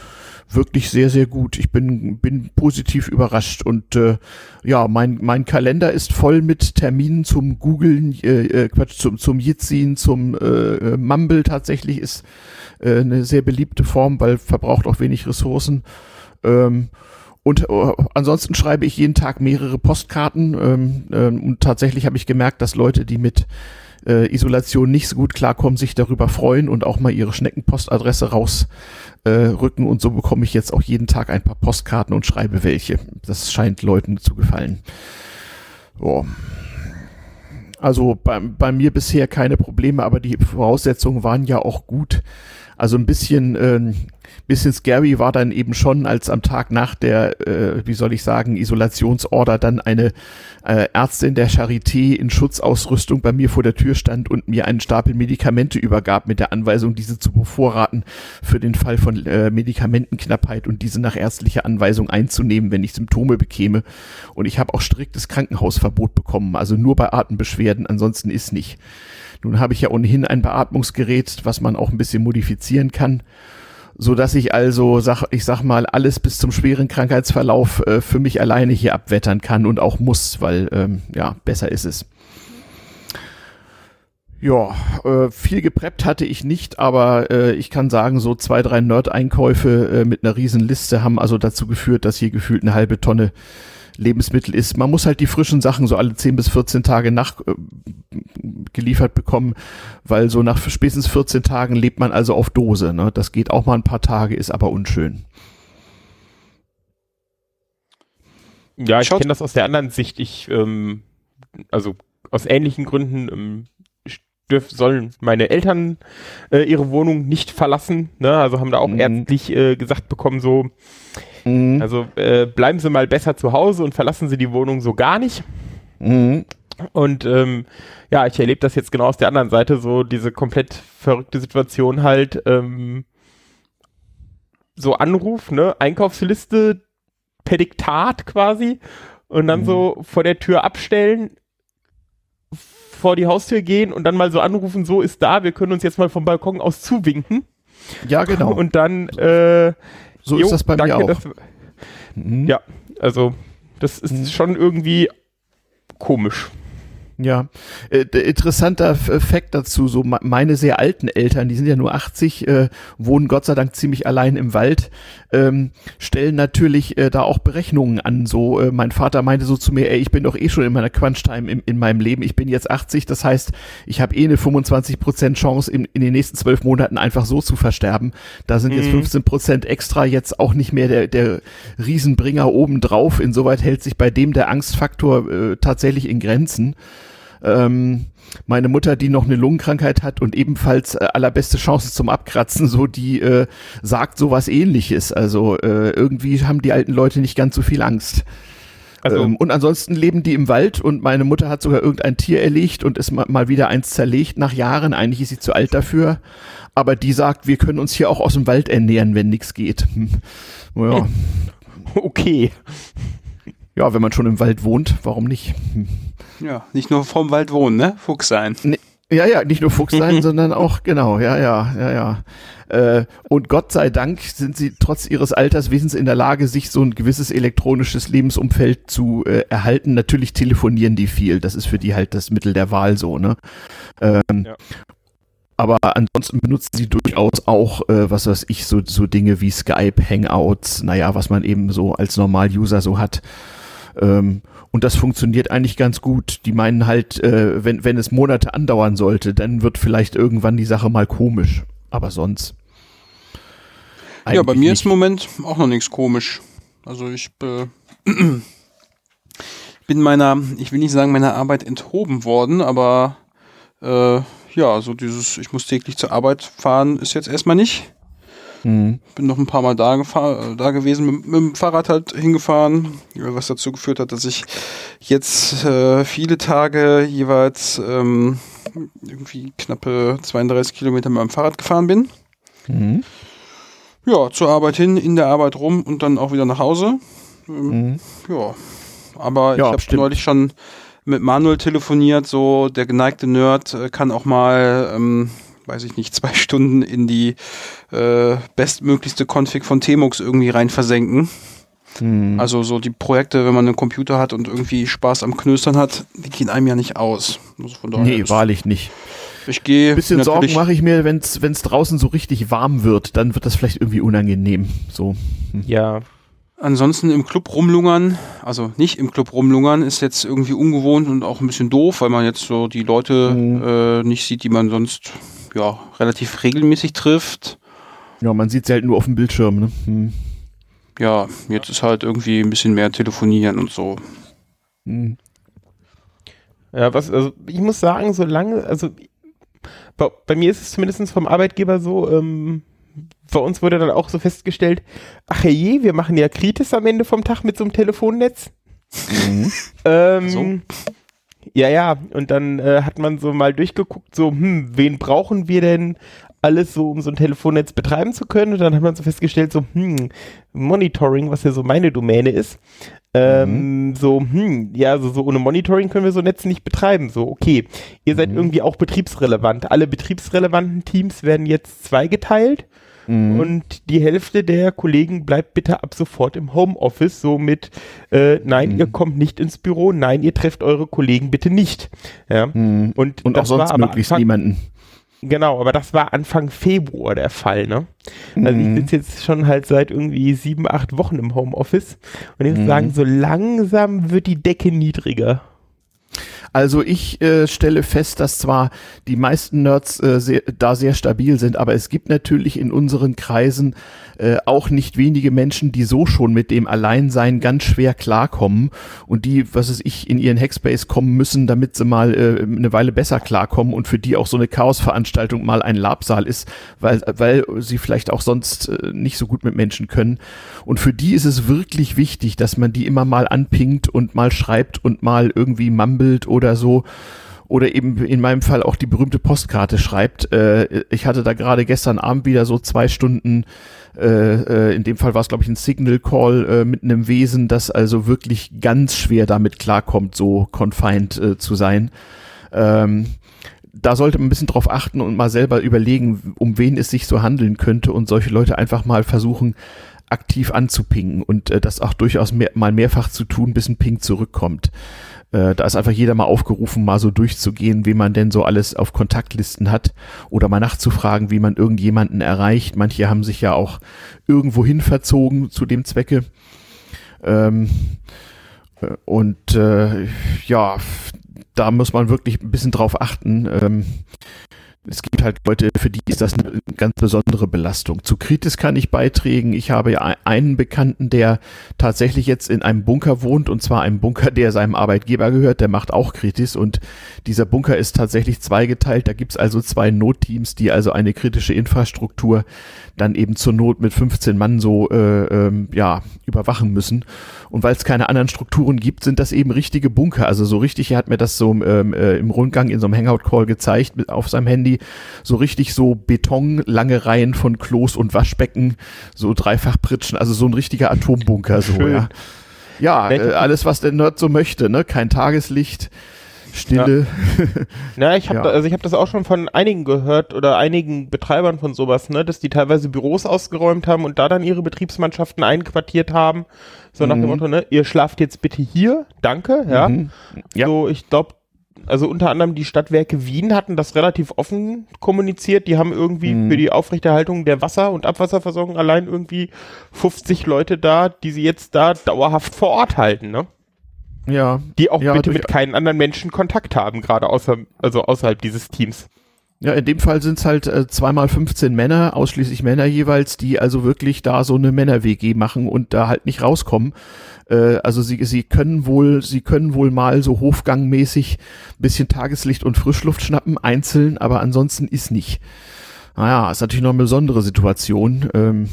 wirklich sehr, sehr gut. Ich bin, bin positiv überrascht und äh, ja, mein, mein Kalender ist voll mit Terminen zum Googlen, äh, äh, Quatsch, zum, zum Jitsin, zum äh, äh, Mumble tatsächlich ist äh, eine sehr beliebte Form, weil verbraucht auch wenig Ressourcen. Ähm, und äh, ansonsten schreibe ich jeden Tag mehrere Postkarten ähm, ähm, und tatsächlich habe ich gemerkt, dass Leute, die mit äh, Isolation nicht so gut klarkommen, sich darüber freuen und auch mal ihre Schneckenpostadresse rausrücken äh, und so bekomme ich jetzt auch jeden Tag ein paar Postkarten und schreibe welche. Das scheint Leuten zu gefallen. So. Also bei, bei mir bisher keine Probleme, aber die Voraussetzungen waren ja auch gut. Also ein bisschen, äh, bisschen scary war dann eben schon, als am Tag nach der, äh, wie soll ich sagen, Isolationsorder dann eine äh, Ärztin der Charité in Schutzausrüstung bei mir vor der Tür stand und mir einen Stapel Medikamente übergab mit der Anweisung, diese zu bevorraten für den Fall von äh, Medikamentenknappheit und diese nach ärztlicher Anweisung einzunehmen, wenn ich Symptome bekäme. Und ich habe auch striktes Krankenhausverbot bekommen, also nur bei Atembeschwerden, ansonsten ist nicht. Nun habe ich ja ohnehin ein Beatmungsgerät, was man auch ein bisschen modifizieren kann, so dass ich also, sag, ich sag mal, alles bis zum schweren Krankheitsverlauf äh, für mich alleine hier abwettern kann und auch muss, weil ähm, ja besser ist es. Ja, äh, viel gepreppt hatte ich nicht, aber äh, ich kann sagen, so zwei, drei Nerd-Einkäufe äh, mit einer riesen Liste haben also dazu geführt, dass hier gefühlt eine halbe Tonne Lebensmittel ist. Man muss halt die frischen Sachen so alle 10 bis 14 Tage nach äh, geliefert bekommen, weil so nach spätestens 14 Tagen lebt man also auf Dose. Ne? Das geht auch mal ein paar Tage, ist aber unschön. Ja, ich kenne das aus der anderen Sicht. Ich, ähm, also aus ähnlichen Gründen ähm, dürf, sollen meine Eltern äh, ihre Wohnung nicht verlassen. Ne? Also haben da auch Mhm. ärztlich äh, gesagt bekommen, so, Mhm. also äh, bleiben Sie mal besser zu Hause und verlassen Sie die Wohnung so gar nicht. Mhm. Und ähm, ja, ich erlebe das jetzt genau aus der anderen Seite, so diese komplett verrückte Situation halt, ähm, so Anruf, ne, Einkaufsliste per Diktat quasi und dann Mhm. so vor der Tür abstellen, vor die Haustür gehen und dann mal so anrufen, so ist da, wir können uns jetzt mal vom Balkon aus zuwinken. Ja, genau. Und dann, äh, so jo, ist das bei danke, mir auch. das- Mhm. ja, also das ist schon irgendwie komisch. Ja, äh, interessanter F- Fakt dazu, so me- meine sehr alten Eltern, die sind ja nur 80, äh, wohnen Gott sei Dank ziemlich allein im Wald, ähm, stellen natürlich äh, da auch Berechnungen an. So, äh, mein Vater meinte so zu mir, ey, ich bin doch eh schon in meiner Crunch-Time in, in meinem Leben, ich bin jetzt 80, das heißt, ich habe eh eine 25% Chance, in, in den nächsten zwölf Monaten einfach so zu versterben. Da sind jetzt Mhm. 15% extra jetzt auch nicht mehr der, der Riesenbringer obendrauf. Insoweit hält sich bei dem der Angstfaktor äh, tatsächlich in Grenzen. Ähm, meine Mutter, die noch eine Lungenkrankheit hat und ebenfalls äh, allerbeste Chancen zum Abkratzen, so die äh, sagt sowas ähnliches. Also äh, irgendwie haben die alten Leute nicht ganz so viel Angst. Also ähm, und ansonsten leben die im Wald und meine Mutter hat sogar irgendein Tier erlegt und ist ma mal wieder eins zerlegt nach Jahren. Eigentlich ist sie zu alt dafür. Aber die sagt, wir können uns hier auch aus dem Wald ernähren, wenn nichts geht. Hm. Ja. okay. ja, wenn man schon im Wald wohnt, warum nicht? Hm. Ja, nicht nur vorm Wald wohnen, ne? Fuchs sein. Ja, ja, nicht nur Fuchs sein, sondern auch, genau, ja, ja, ja, ja. Äh, und Gott sei Dank sind sie trotz ihres Alterswesens in der Lage, sich so ein gewisses elektronisches Lebensumfeld zu äh, erhalten. Natürlich telefonieren die viel. Das ist für die halt das Mittel der Wahl so, ne? Ähm, Ja. Aber ansonsten benutzen sie durchaus auch, äh, was weiß ich, so, so Dinge wie Skype, Hangouts, naja, was man eben so als Normal-User so hat. Ähm, und das funktioniert eigentlich ganz gut. Die meinen halt, äh, wenn, wenn es Monate andauern sollte, dann wird vielleicht irgendwann die Sache mal komisch. Aber sonst. ja, bei mir nicht. ist im Moment auch noch nichts komisch. Also ich äh, bin meiner, ich will nicht sagen meiner Arbeit enthoben worden, aber äh, ja, so dieses, ich muss täglich zur Arbeit fahren, ist jetzt erstmal nicht. Hm. Bin noch ein paar Mal da, gefahr, da gewesen, mit, mit dem Fahrrad halt hingefahren, was dazu geführt hat, dass ich jetzt äh, viele Tage jeweils ähm, irgendwie knappe 32 Kilometer mit meinem Fahrrad gefahren bin. Mhm. Ja, zur Arbeit hin, in der Arbeit rum und dann auch wieder nach Hause. Ähm, Mhm. Ja, aber Ja, ich habe neulich schon mit Manuel telefoniert, so der geneigte Nerd äh, kann auch mal, ähm, weiß ich nicht, zwei Stunden in die äh, bestmöglichste Config von Tmux irgendwie rein versenken. Mhm. Also so die Projekte, wenn man einen Computer hat und irgendwie Spaß am Knöstern hat, die gehen einem ja nicht aus. Also von daher nee, wahrlich nicht. ich gehe Ein bisschen Sorgen mache ich mir, wenn es draußen so richtig warm wird, dann wird das vielleicht irgendwie unangenehm. So. Ja, Ansonsten im Club rumlungern, also nicht im Club rumlungern, ist jetzt irgendwie ungewohnt und auch ein bisschen doof, weil man jetzt so die Leute Mhm. äh, nicht sieht, die man sonst ja relativ regelmäßig trifft. Ja, man sieht sie halt nur auf dem Bildschirm. Ne? Hm. Ja, jetzt ist halt irgendwie ein bisschen mehr telefonieren und so. Hm. Ja, was, also ich muss sagen, solange, also bei, bei mir ist es zumindest vom Arbeitgeber so, ähm, bei uns wurde dann auch so festgestellt, ach je, wir machen ja Kritis am Ende vom Tag mit so einem Telefonnetz. Mhm. Ähm, So? Ja, ja, und dann äh, hat man so mal durchgeguckt, so, hm, wen brauchen wir denn alles so, um so ein Telefonnetz betreiben zu können? Und dann hat man so festgestellt, so, hm, Monitoring, was ja so meine Domäne ist. Ähm, So, hm, ja, so, so ohne Monitoring können wir so Netze nicht betreiben. So, okay, ihr seid Mhm. irgendwie auch betriebsrelevant. Alle betriebsrelevanten Teams werden jetzt zweigeteilt. Mhm. Und die Hälfte der Kollegen bleibt bitte ab sofort im Homeoffice, so mit, äh, nein, Mhm. ihr kommt nicht ins Büro, nein, ihr trefft eure Kollegen bitte nicht. Ja. Hm. Und, Und auch sonst möglichst Anfang, niemanden. Genau, aber das war Anfang Februar der Fall, ne? Also Mhm. ich sitze jetzt schon halt seit irgendwie sieben, acht Wochen im Homeoffice und ich muss Mhm. sagen, so langsam wird die Decke niedriger. Also ich äh, stelle fest, dass zwar die meisten Nerds äh, sehr, da sehr stabil sind, aber es gibt natürlich in unseren Kreisen äh, auch nicht wenige Menschen, die so schon mit dem Alleinsein ganz schwer klarkommen und die, was weiß ich, in ihren Hackspace kommen müssen, damit sie mal äh, eine Weile besser klarkommen und für die auch so eine Chaosveranstaltung mal ein Labsaal ist, weil, weil sie vielleicht auch sonst äh, nicht so gut mit Menschen können. Und für die ist es wirklich wichtig, dass man die immer mal anpingt und mal schreibt und mal irgendwie mumbelt oder so. Oder eben in meinem Fall auch die berühmte Postkarte schreibt. Äh, ich hatte da gerade gestern Abend wieder so zwei Stunden, äh, äh, in dem Fall war es, glaube ich, ein Signal Call äh, mit einem Wesen, das also wirklich ganz schwer damit klarkommt, so confined äh, zu sein. Ähm, da sollte man ein bisschen drauf achten und mal selber überlegen, um wen es sich so handeln könnte und solche Leute einfach mal versuchen, aktiv anzupingen und äh, das auch durchaus mehr, mal mehrfach zu tun, bis ein Ping zurückkommt. Äh, da ist einfach jeder mal aufgerufen, mal so durchzugehen, wie man denn so alles auf Kontaktlisten hat oder mal nachzufragen, wie man irgendjemanden erreicht. Manche haben sich ja auch irgendwo hin verzogen zu dem Zwecke. Ähm, äh, und äh, ja, da muss man wirklich ein bisschen drauf achten. Ähm, es gibt halt Leute, für die ist das eine ganz besondere Belastung. Zu Kritis kann ich beitragen. Ich habe ja einen Bekannten, der tatsächlich jetzt in einem Bunker wohnt und zwar einem Bunker, der seinem Arbeitgeber gehört. Der macht auch Kritis und dieser Bunker ist tatsächlich zweigeteilt. Da gibt's also zwei Notteams, die also eine kritische Infrastruktur dann eben zur Not mit 15 Mann so äh, ähm, ja überwachen müssen. Und weil es keine anderen Strukturen gibt, sind das eben richtige Bunker. Also so richtig, er hat mir das so ähm, äh, im Rundgang in so einem Hangout-Call gezeigt mit, auf seinem Handy, so richtig so Beton, lange Reihen von Klos und Waschbecken, so dreifach Pritschen, also so ein richtiger Atombunker so, Schön. ja. Ja, äh, alles, was der Nerd so möchte, ne? Kein Tageslicht, Stille. Na, ich habe Ja. also ich habe das auch schon von einigen gehört oder einigen Betreibern von sowas, ne, dass die teilweise Büros ausgeräumt haben und da dann ihre Betriebsmannschaften einquartiert haben. So nach dem Mhm. Motto, ne, ihr schlaft jetzt bitte hier, danke, ja. Mhm. Ja. So, ich glaube, also unter anderem die Stadtwerke Wien hatten das relativ offen kommuniziert. Die haben irgendwie Mhm. für die Aufrechterhaltung der Wasser- und Abwasserversorgung allein irgendwie 50 Leute da, die sie jetzt da dauerhaft vor Ort halten, ne? Ja. Die auch Ja, bitte mit keinen anderen Menschen Kontakt haben, gerade außer, also außerhalb dieses Teams. Ja, in dem Fall sind es halt äh, zweimal 15 Männer, ausschließlich Männer jeweils, die also wirklich da so eine Männer-WG machen und da halt nicht rauskommen. Äh, also sie, sie können wohl, sie können wohl mal so hofgangmäßig ein bisschen Tageslicht und Frischluft schnappen, einzeln, aber ansonsten ist nicht. Naja, ist natürlich noch eine besondere Situation. Ähm,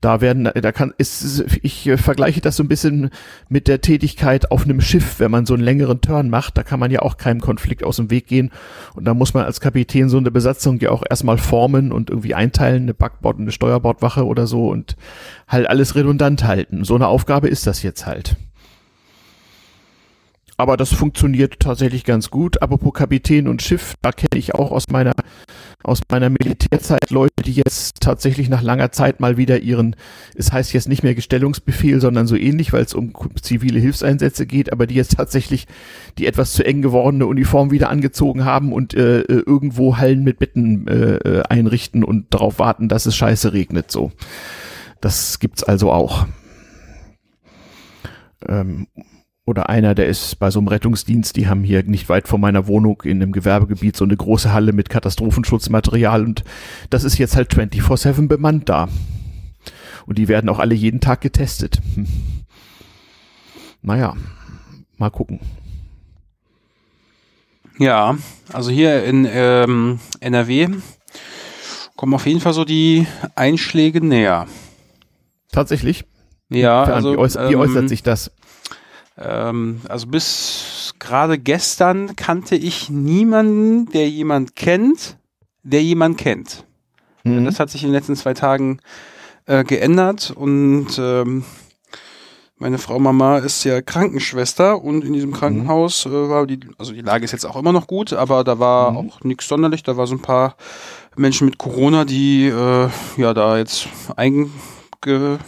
da werden, da kann, ist, ich vergleiche das so ein bisschen mit der Tätigkeit auf einem Schiff, wenn man so einen längeren Turn macht, da kann man ja auch keinem Konflikt aus dem Weg gehen und da muss man als Kapitän so eine Besatzung ja auch erstmal formen und irgendwie einteilen, eine Backbord, eine Steuerbordwache oder so und halt alles redundant halten. So eine Aufgabe ist das jetzt halt. Aber das funktioniert tatsächlich ganz gut. Apropos Kapitän und Schiff, da kenne ich auch aus meiner, aus meiner Militärzeit Leute, die jetzt tatsächlich nach langer Zeit mal wieder ihren, es heißt jetzt nicht mehr Gestellungsbefehl, sondern so ähnlich, weil es um zivile Hilfseinsätze geht, aber die jetzt tatsächlich die etwas zu eng gewordene Uniform wieder angezogen haben und äh, äh, irgendwo Hallen mit Betten äh, äh, einrichten und darauf warten, dass es scheiße regnet, so. Das gibt's also auch. Ähm, oder einer, der ist bei so einem Rettungsdienst, die haben hier nicht weit von meiner Wohnung in einem Gewerbegebiet so eine große Halle mit Katastrophenschutzmaterial und das ist jetzt halt 24-7 bemannt da. Und die werden auch alle jeden Tag getestet. Hm. Naja, mal gucken. Ja, also hier in ähm, NRW kommen auf jeden Fall so die Einschläge näher. Tatsächlich? Ja, Fern, also wie, äußert, wie ähm, äußert sich das? Ähm, also bis gerade gestern kannte ich niemanden, der jemand kennt, der jemand kennt. Mhm. Das hat sich in den letzten zwei Tagen äh, geändert und ähm, meine Frau Mama ist ja Krankenschwester und in diesem Krankenhaus äh, war die, also die Lage ist jetzt auch immer noch gut, aber da war Mhm. auch nichts sonderlich. Da war so ein paar Menschen mit Corona, die äh, ja da jetzt einge äh,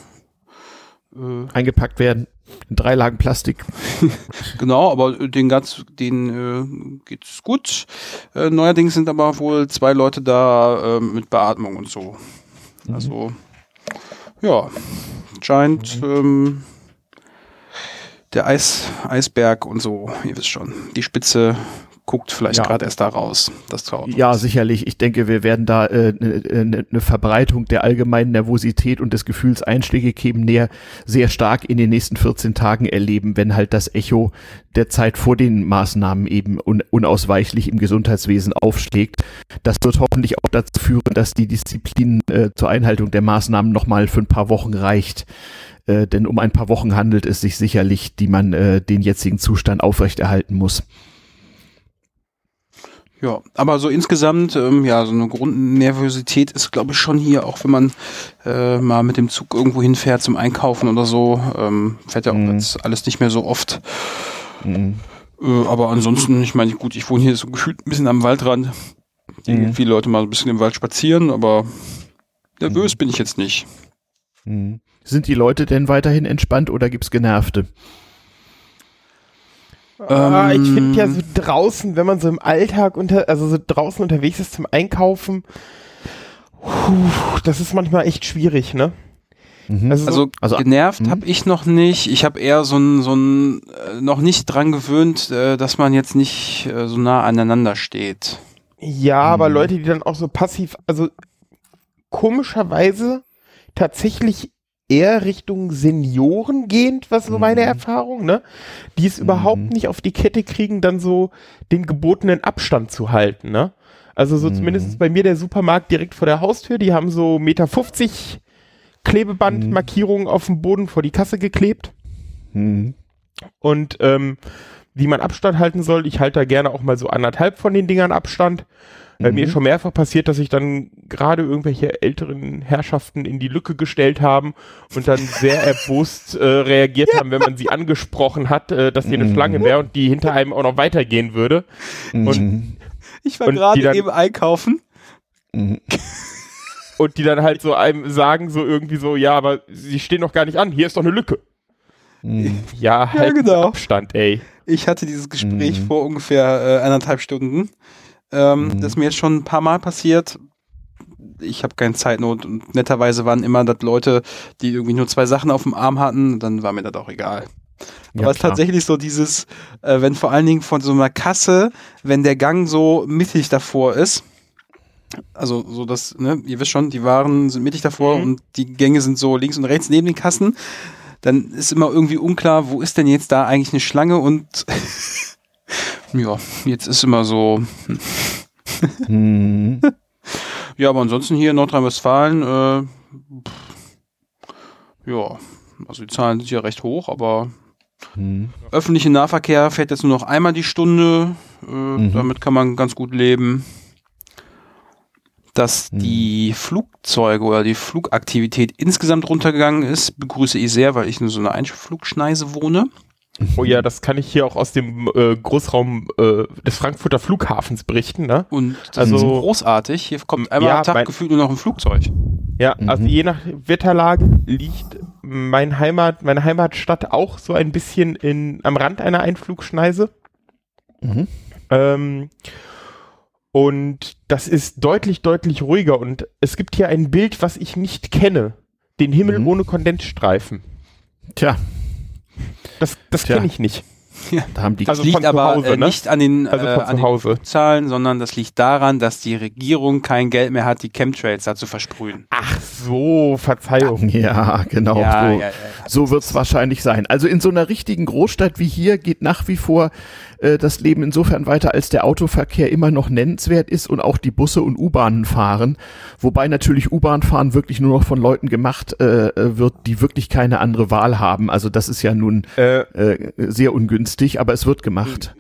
Eingepackt werden drei Lagen Plastik. Genau, aber den ganz, den äh, geht's gut. Äh, neuerdings sind aber wohl zwei Leute da äh, mit Beatmung und so. Also ja, scheint ähm, der Eis, Eisberg und so, ihr wisst schon. Die Spitze guckt vielleicht Ja. gerade erst da raus. Das Ja, sicherlich. Ich denke, wir werden da eine äh, ne, ne Verbreitung der allgemeinen Nervosität und des Gefühls Einschläge kämen näher sehr stark in den nächsten 14 Tagen erleben, wenn halt das Echo der Zeit vor den Maßnahmen eben un unausweichlich im Gesundheitswesen aufschlägt. Das wird hoffentlich auch dazu führen, dass die Disziplin äh, zur Einhaltung der Maßnahmen nochmal für ein paar Wochen reicht. Äh, denn um ein paar Wochen handelt es sich sicherlich, die man äh, den jetzigen Zustand aufrechterhalten muss. Ja, aber so insgesamt, ähm, ja, so eine Grundnervosität ist, glaube ich, schon hier, auch wenn man äh, mal mit dem Zug irgendwo hinfährt zum Einkaufen oder so, ähm, fährt ja auch Mhm. jetzt alles nicht mehr so oft. Mhm. Äh, aber ansonsten, ich meine, gut, ich wohne hier so gefühlt ein bisschen am Waldrand. Gehen Mhm. viele Leute mal ein bisschen im Wald spazieren, aber nervös bin ich jetzt nicht. Mhm. Sind die Leute denn weiterhin entspannt oder gibt's Genervte? Ah, ich finde ja Ähm. so draußen, wenn man so im Alltag unter, also so draußen unterwegs ist zum Einkaufen, puh, das ist manchmal echt schwierig, ne? Mhm. Also, Also, Also- genervt Mhm. habe ich noch nicht. Ich habe eher so ein, so ein äh, noch nicht dran gewöhnt, äh, dass man jetzt nicht äh, so nah aneinander steht. ja, aber Mhm. Leute, die dann auch so passiv, also komischerweise tatsächlich eher Richtung Senioren gehend, was so meine Mhm. Erfahrung, ne? Die es überhaupt Mhm. nicht auf die Kette kriegen, dann so den gebotenen Abstand zu halten, ne? Also so Mhm. zumindest bei mir der Supermarkt direkt vor der Haustür, die haben so Meter 50 Klebebandmarkierungen auf dem Boden vor die Kasse geklebt Mhm. und ähm, wie man Abstand halten soll. Ich halte da gerne auch mal so anderthalb von den Dingern Abstand. Äh, mir ist Mhm. schon mehrfach passiert, dass sich dann gerade irgendwelche älteren Herrschaften in die Lücke gestellt haben und dann sehr erbost äh, reagiert haben, wenn man sie angesprochen hat, äh, dass hier eine Mhm. Schlange wäre und die hinter einem auch noch weitergehen würde. Mhm. Ich war Und gerade eben einkaufen. Mhm. Und die dann halt so einem sagen, so irgendwie so, ja, aber sie stehen doch gar nicht an, hier ist doch eine Lücke. Mhm. Ja, halt genau. Abstand, ey. Ich hatte dieses Gespräch Mhm. vor ungefähr äh, eineinhalb Stunden. Ähm, Mhm. Das ist mir jetzt schon ein paar Mal passiert. Ich habe keine Zeitnot und netterweise waren immer das Leute, die irgendwie nur zwei Sachen auf dem Arm hatten, dann war mir das auch egal. Ja, Aber es ist tatsächlich so dieses, äh, wenn vor allen Dingen von so einer Kasse, wenn der Gang so mittig davor ist, also so das, ne, ihr wisst schon, die Waren sind mittig davor Mhm. und die Gänge sind so links und rechts neben den Kassen, dann ist immer irgendwie unklar, wo ist denn jetzt da eigentlich eine Schlange und ja, jetzt ist immer so, Mhm. ja, aber ansonsten hier in Nordrhein-Westfalen, äh, ja, also die Zahlen sind ja recht hoch, aber Mhm. Öffentlicher Nahverkehr fährt jetzt nur noch einmal die Stunde. Äh, Mhm. Damit kann man ganz gut leben. Dass Mhm. die Flugzeuge oder die Flugaktivität insgesamt runtergegangen ist, begrüße ich sehr, weil ich in so einer Einflugschneise wohne. Oh ja, das kann ich hier auch aus dem äh, Großraum äh, des Frankfurter Flughafens berichten, ne? Und das Also- ist großartig. Hier kommt einmal Ja, am Tag mein- gefühlt nur noch ein Flugzeug. Ja, Mhm. also je nach Wetterlage liegt mein Heimat, meine Heimatstadt auch so ein bisschen in, am Rand einer Einflugschneise. Mhm. Ähm, und das ist deutlich, deutlich ruhiger. Und es gibt hier ein Bild, was ich nicht kenne. Den Himmel Mhm. ohne Kondensstreifen. Tja, Das, das kenne ich nicht. Da haben die Also liegt aber Hause, äh, ne? nicht an den, Also äh, an den. Zahlen, sondern das liegt daran, dass die Regierung kein Geld mehr hat, die Chemtrails da zu versprühen. Ach so, Verzeihung. Ja, genau. Ja, so ja, ja, ja. so wird es wahrscheinlich sein. Also in so einer richtigen Großstadt wie hier geht nach wie vor äh, das Leben insofern weiter, als der Autoverkehr immer noch nennenswert ist und auch die Busse und U-Bahnen fahren. Wobei natürlich U-Bahn fahren wirklich nur noch von Leuten gemacht äh, äh, wird, die wirklich keine andere Wahl haben. Also das ist ja nun Äh, äh, sehr ungünstig, aber es wird gemacht.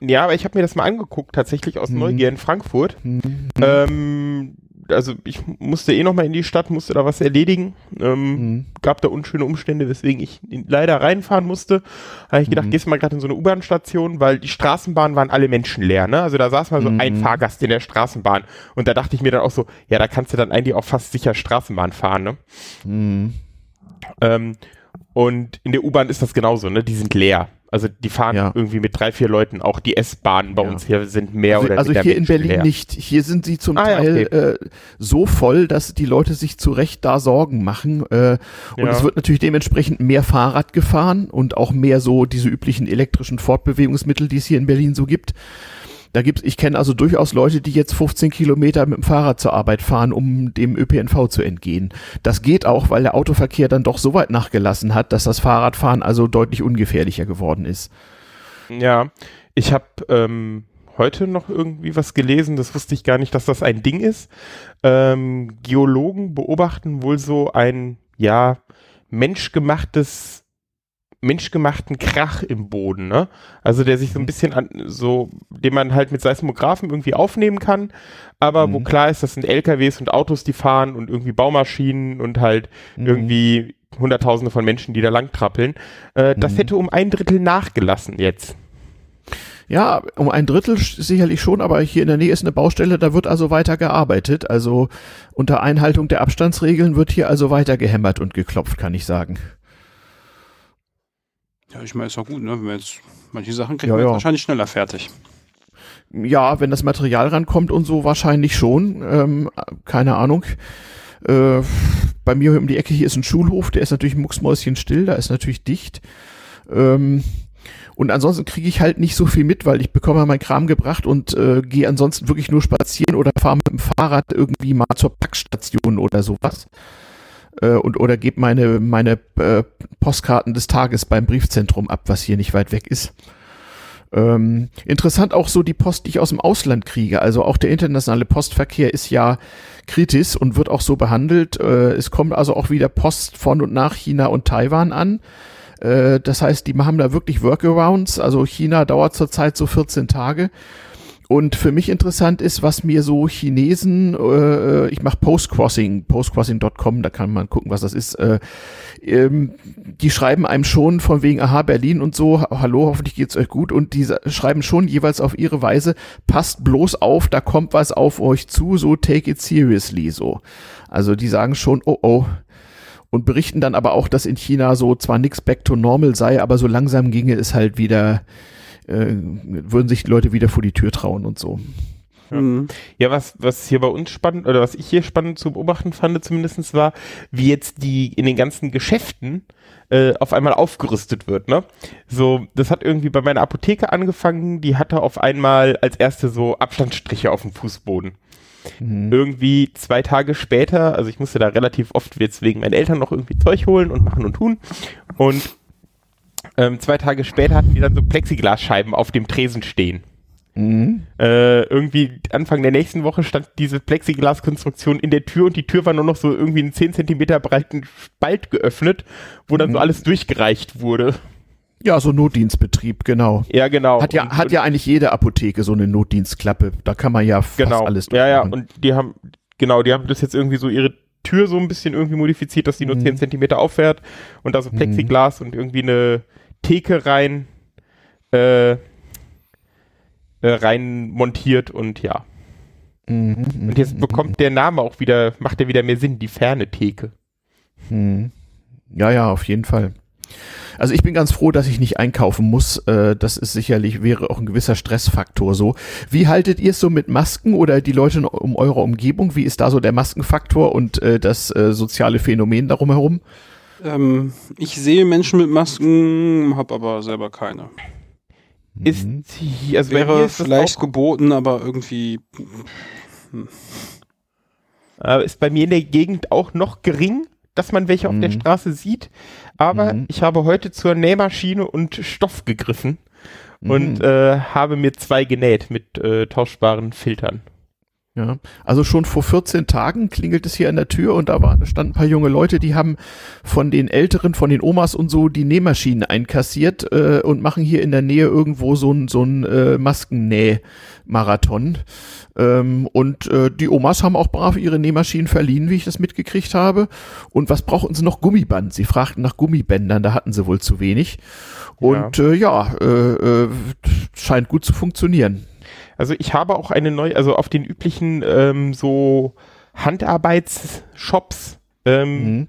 ja, aber ich habe mir das mal angeguckt, tatsächlich aus Mhm. Neugier in Frankfurt. Mhm. Ähm, also ich musste eh noch mal in die Stadt, musste da was erledigen. Ähm, Mhm. Gab da unschöne Umstände, weswegen ich leider reinfahren musste. Da habe ich gedacht, Mhm. gehst du mal gerade in so eine U-Bahn-Station, weil die Straßenbahnen waren alle menschenleer. Ne? Also da saß mal so Mhm. ein Fahrgast in der Straßenbahn. Und da dachte ich mir dann auch so, ja, da kannst du dann eigentlich auch fast sicher Straßenbahn fahren. Ne? Mhm. Ähm, und in der U-Bahn ist das genauso, ne? Die sind leer. Also die fahren Ja. irgendwie mit drei, vier Leuten. Auch die S-Bahnen bei Ja. uns hier sind mehr Also, oder also weniger hier in Berlin menschenleer. nicht. Hier sind sie zum Ah, ja, Teil äh, so voll, dass die Leute sich zu Recht da Sorgen machen. Äh, und es wird natürlich dementsprechend mehr Fahrrad gefahren und auch mehr so diese üblichen elektrischen Fortbewegungsmittel, die es hier in Berlin so gibt. Da gibt's, ich kenne also durchaus Leute, die jetzt 15 Kilometer mit dem Fahrrad zur Arbeit fahren, um dem ÖPNV zu entgehen. Das geht auch, weil der Autoverkehr dann doch so weit nachgelassen hat, dass das Fahrradfahren also deutlich ungefährlicher geworden ist. Ja, ich habe ähm, heute noch irgendwie was gelesen, das wusste ich gar nicht, dass das ein Ding ist. Ähm, Geologen beobachten wohl so ein, ja, menschgemachtes menschgemachten Krach im Boden, ne? Also der sich so ein bisschen an, so, den man halt mit Seismographen irgendwie aufnehmen kann, aber wo Mhm. klar ist, das sind LKWs und Autos, die fahren und irgendwie Baumaschinen und halt Mhm. irgendwie Hunderttausende von Menschen, die da lang trappeln. Äh, das Mhm. hätte um ein Drittel nachgelassen jetzt. Ja, um ein Drittel sicherlich schon, aber hier in der Nähe ist eine Baustelle, da wird also weiter gearbeitet. Also unter Einhaltung der Abstandsregeln wird hier also weiter gehämmert und geklopft, kann ich sagen. Ja, ich meine, ist doch gut, ne? Wenn wir jetzt manche Sachen kriegen Ja, wir ja. wahrscheinlich schneller fertig. Ja, wenn das Material rankommt und so, wahrscheinlich schon. Ähm, keine Ahnung. Äh, bei mir um die Ecke hier ist ein Schulhof, der ist natürlich mucksmäuschen still, da ist natürlich dicht. Ähm, und ansonsten kriege ich halt nicht so viel mit, weil ich bekomme mein Kram gebracht und äh, gehe ansonsten wirklich nur spazieren oder fahre mit dem Fahrrad irgendwie mal zur Packstation oder sowas. Äh, und oder gebe meine, meine äh, Postkarten des Tages beim Briefzentrum ab, was hier nicht weit weg ist. Ähm, interessant auch so die Post, die ich aus dem Ausland kriege. Also auch der internationale Postverkehr ist ja kritisch und wird auch so behandelt. Äh, es kommt also auch wieder Post von und nach China und Taiwan an. Äh, das heißt, die machen da wirklich Workarounds. Also China dauert zurzeit so 14 Tage. Und für mich interessant ist, was mir so Chinesen, äh, ich mache Postcrossing, postcrossing.com, da kann man gucken, was das ist. Äh, ähm, die schreiben einem schon von wegen, aha, Berlin und so, ha- hallo, hoffentlich geht's euch gut. Und die schreiben schon jeweils auf ihre Weise, passt bloß auf, da kommt was auf euch zu, so take it seriously, so. Also die sagen schon, oh oh. Und berichten dann aber auch, dass in China so zwar nix back to normal sei, aber so langsam ginge es halt wieder, äh, würden sich die Leute wieder vor die Tür trauen und so. Ja. Mhm. Ja, was, was hier bei uns spannend, oder was ich hier spannend zu beobachten fand, zumindest war, wie jetzt die in den ganzen Geschäften äh, auf einmal aufgerüstet wird, ne? So, das hat irgendwie bei meiner Apotheke angefangen, die hatte auf einmal als erste so Abstandsstriche auf dem Fußboden. Irgendwie zwei Tage später, also ich musste da relativ oft jetzt wegen meinen Eltern noch irgendwie Zeug holen und machen und tun. Und ähm, zwei Tage später hatten die dann so Plexiglasscheiben auf dem Tresen stehen. Mhm. Äh, irgendwie Anfang der nächsten Woche stand diese Plexiglaskonstruktion in der Tür und die Tür war nur noch so irgendwie einen 10 Zentimeter breiten Spalt geöffnet, wo dann so alles durchgereicht wurde. Ja, so Notdienstbetrieb, genau. Ja, genau. Hat ja, Und- hat ja eigentlich jede Apotheke so eine Notdienstklappe. Da kann man ja fast genau. alles Ja, ja, durchmachen. und die haben, genau, die haben das jetzt irgendwie so ihre Tür so ein bisschen irgendwie modifiziert, dass die nur Mhm. 10 Zentimeter auffährt und da so Plexiglas und irgendwie eine Theke rein, äh, äh, rein montiert und ja. Mhm, Und jetzt bekommt der Name auch wieder, macht er wieder mehr Sinn, die ferne Theke. Mhm. Ja, ja, auf jeden Fall. Also ich bin ganz froh, dass ich nicht einkaufen muss. Äh, das ist sicherlich, wäre auch ein gewisser Stressfaktor so. Wie haltet ihr es so mit Masken oder die Leute in- um eure Umgebung? Wie ist da so der Maskenfaktor und äh, das soziale Phänomen darum herum? Ähm, ich sehe Menschen mit Masken, habe aber selber keine. Ist, Mhm. hier- also Wäre ist vielleicht auch, geboten, aber irgendwie. äh, ist bei mir in der Gegend auch noch gering, dass man welche auf der Mhm. Straße sieht. Aber Mhm. ich habe heute zur Nähmaschine und Stoff gegriffen und Mhm. äh, habe mir zwei genäht mit äh, tauschbaren Filtern. Ja, also schon vor 14 Tagen klingelt es hier an der Tür und da waren, standen ein paar junge Leute, die haben von den Älteren, von den Omas und so die Nähmaschinen einkassiert äh, und machen hier in der Nähe irgendwo so ein so ein äh, Maskennäh-Marathon. Ähm, und äh, die Omas haben auch brav ihre Nähmaschinen verliehen, wie ich das mitgekriegt habe. Und was brauchten sie noch? Gummiband. Sie fragten nach Gummibändern, da hatten sie wohl zu wenig. Und ja, äh, ja äh, äh, scheint gut zu funktionieren. Also ich habe auch eine neue, also auf den üblichen ähm, so Handarbeitsshops ähm, Mhm.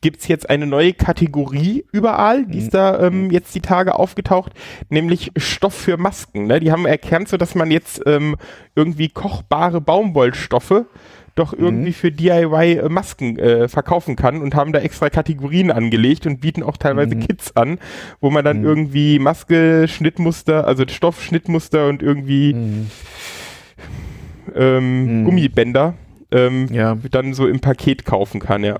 gibt's jetzt eine neue Kategorie überall, die ist da ähm, jetzt die Tage aufgetaucht, nämlich Stoff für Masken. Ne? Die haben erkannt, so dass man jetzt ähm, irgendwie kochbare Baumwollstoffe doch irgendwie für DIY äh, Masken äh, verkaufen kann und haben da extra Kategorien angelegt und bieten auch teilweise Mhm. Kits an, wo man dann Mhm. irgendwie Maske, Schnittmuster, also Stoff, Schnittmuster und irgendwie Mhm. ähm, Mhm. Gummibänder ähm, Ja. dann so im Paket kaufen kann, ja.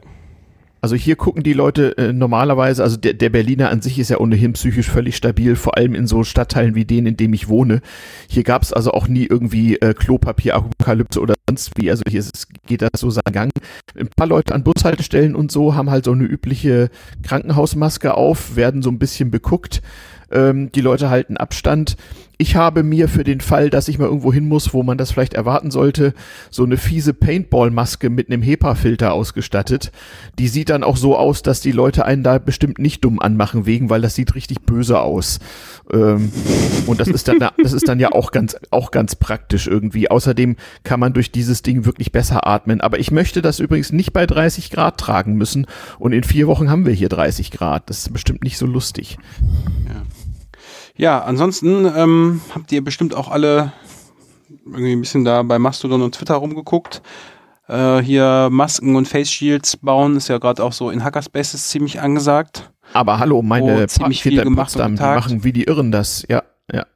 Also hier gucken die Leute äh, normalerweise, also der, der Berliner an sich ist ja ohnehin psychisch völlig stabil, vor allem in so Stadtteilen wie denen, in dem ich wohne. Hier gab es also auch nie irgendwie äh, Klopapier-Apokalypse oder sonst wie. Also hier ist, geht das so seinen Gang. Ein paar Leute an Bushaltestellen und so haben halt so eine übliche Krankenhausmaske auf, werden so ein bisschen beguckt. Ähm, die Leute halten Abstand. Ich habe mir für den Fall, dass ich mal irgendwo hin muss, wo man das vielleicht erwarten sollte, so eine fiese Paintball-Maske mit einem HEPA-Filter ausgestattet. Die sieht dann auch so aus, dass die Leute einen da bestimmt nicht dumm anmachen wegen, weil das sieht richtig böse aus. Ähm, und das ist dann, das ist dann ja auch ganz, auch ganz praktisch irgendwie. Außerdem kann man durch dieses Ding wirklich besser atmen. Aber ich möchte das übrigens nicht bei 30 Grad tragen müssen. Und in vier Wochen haben wir hier 30 Grad. Das ist bestimmt nicht so lustig. Ja, ansonsten ähm, habt ihr bestimmt auch alle irgendwie ein bisschen da bei Mastodon und Twitter rumgeguckt. Äh, hier Masken und Face Shields bauen ist ja gerade auch so in Hackerspaces ziemlich angesagt. Aber hallo, meine ziemlich viel gemacht und Potsdam, die getagt. machen wie die Irren das. Ja, ja.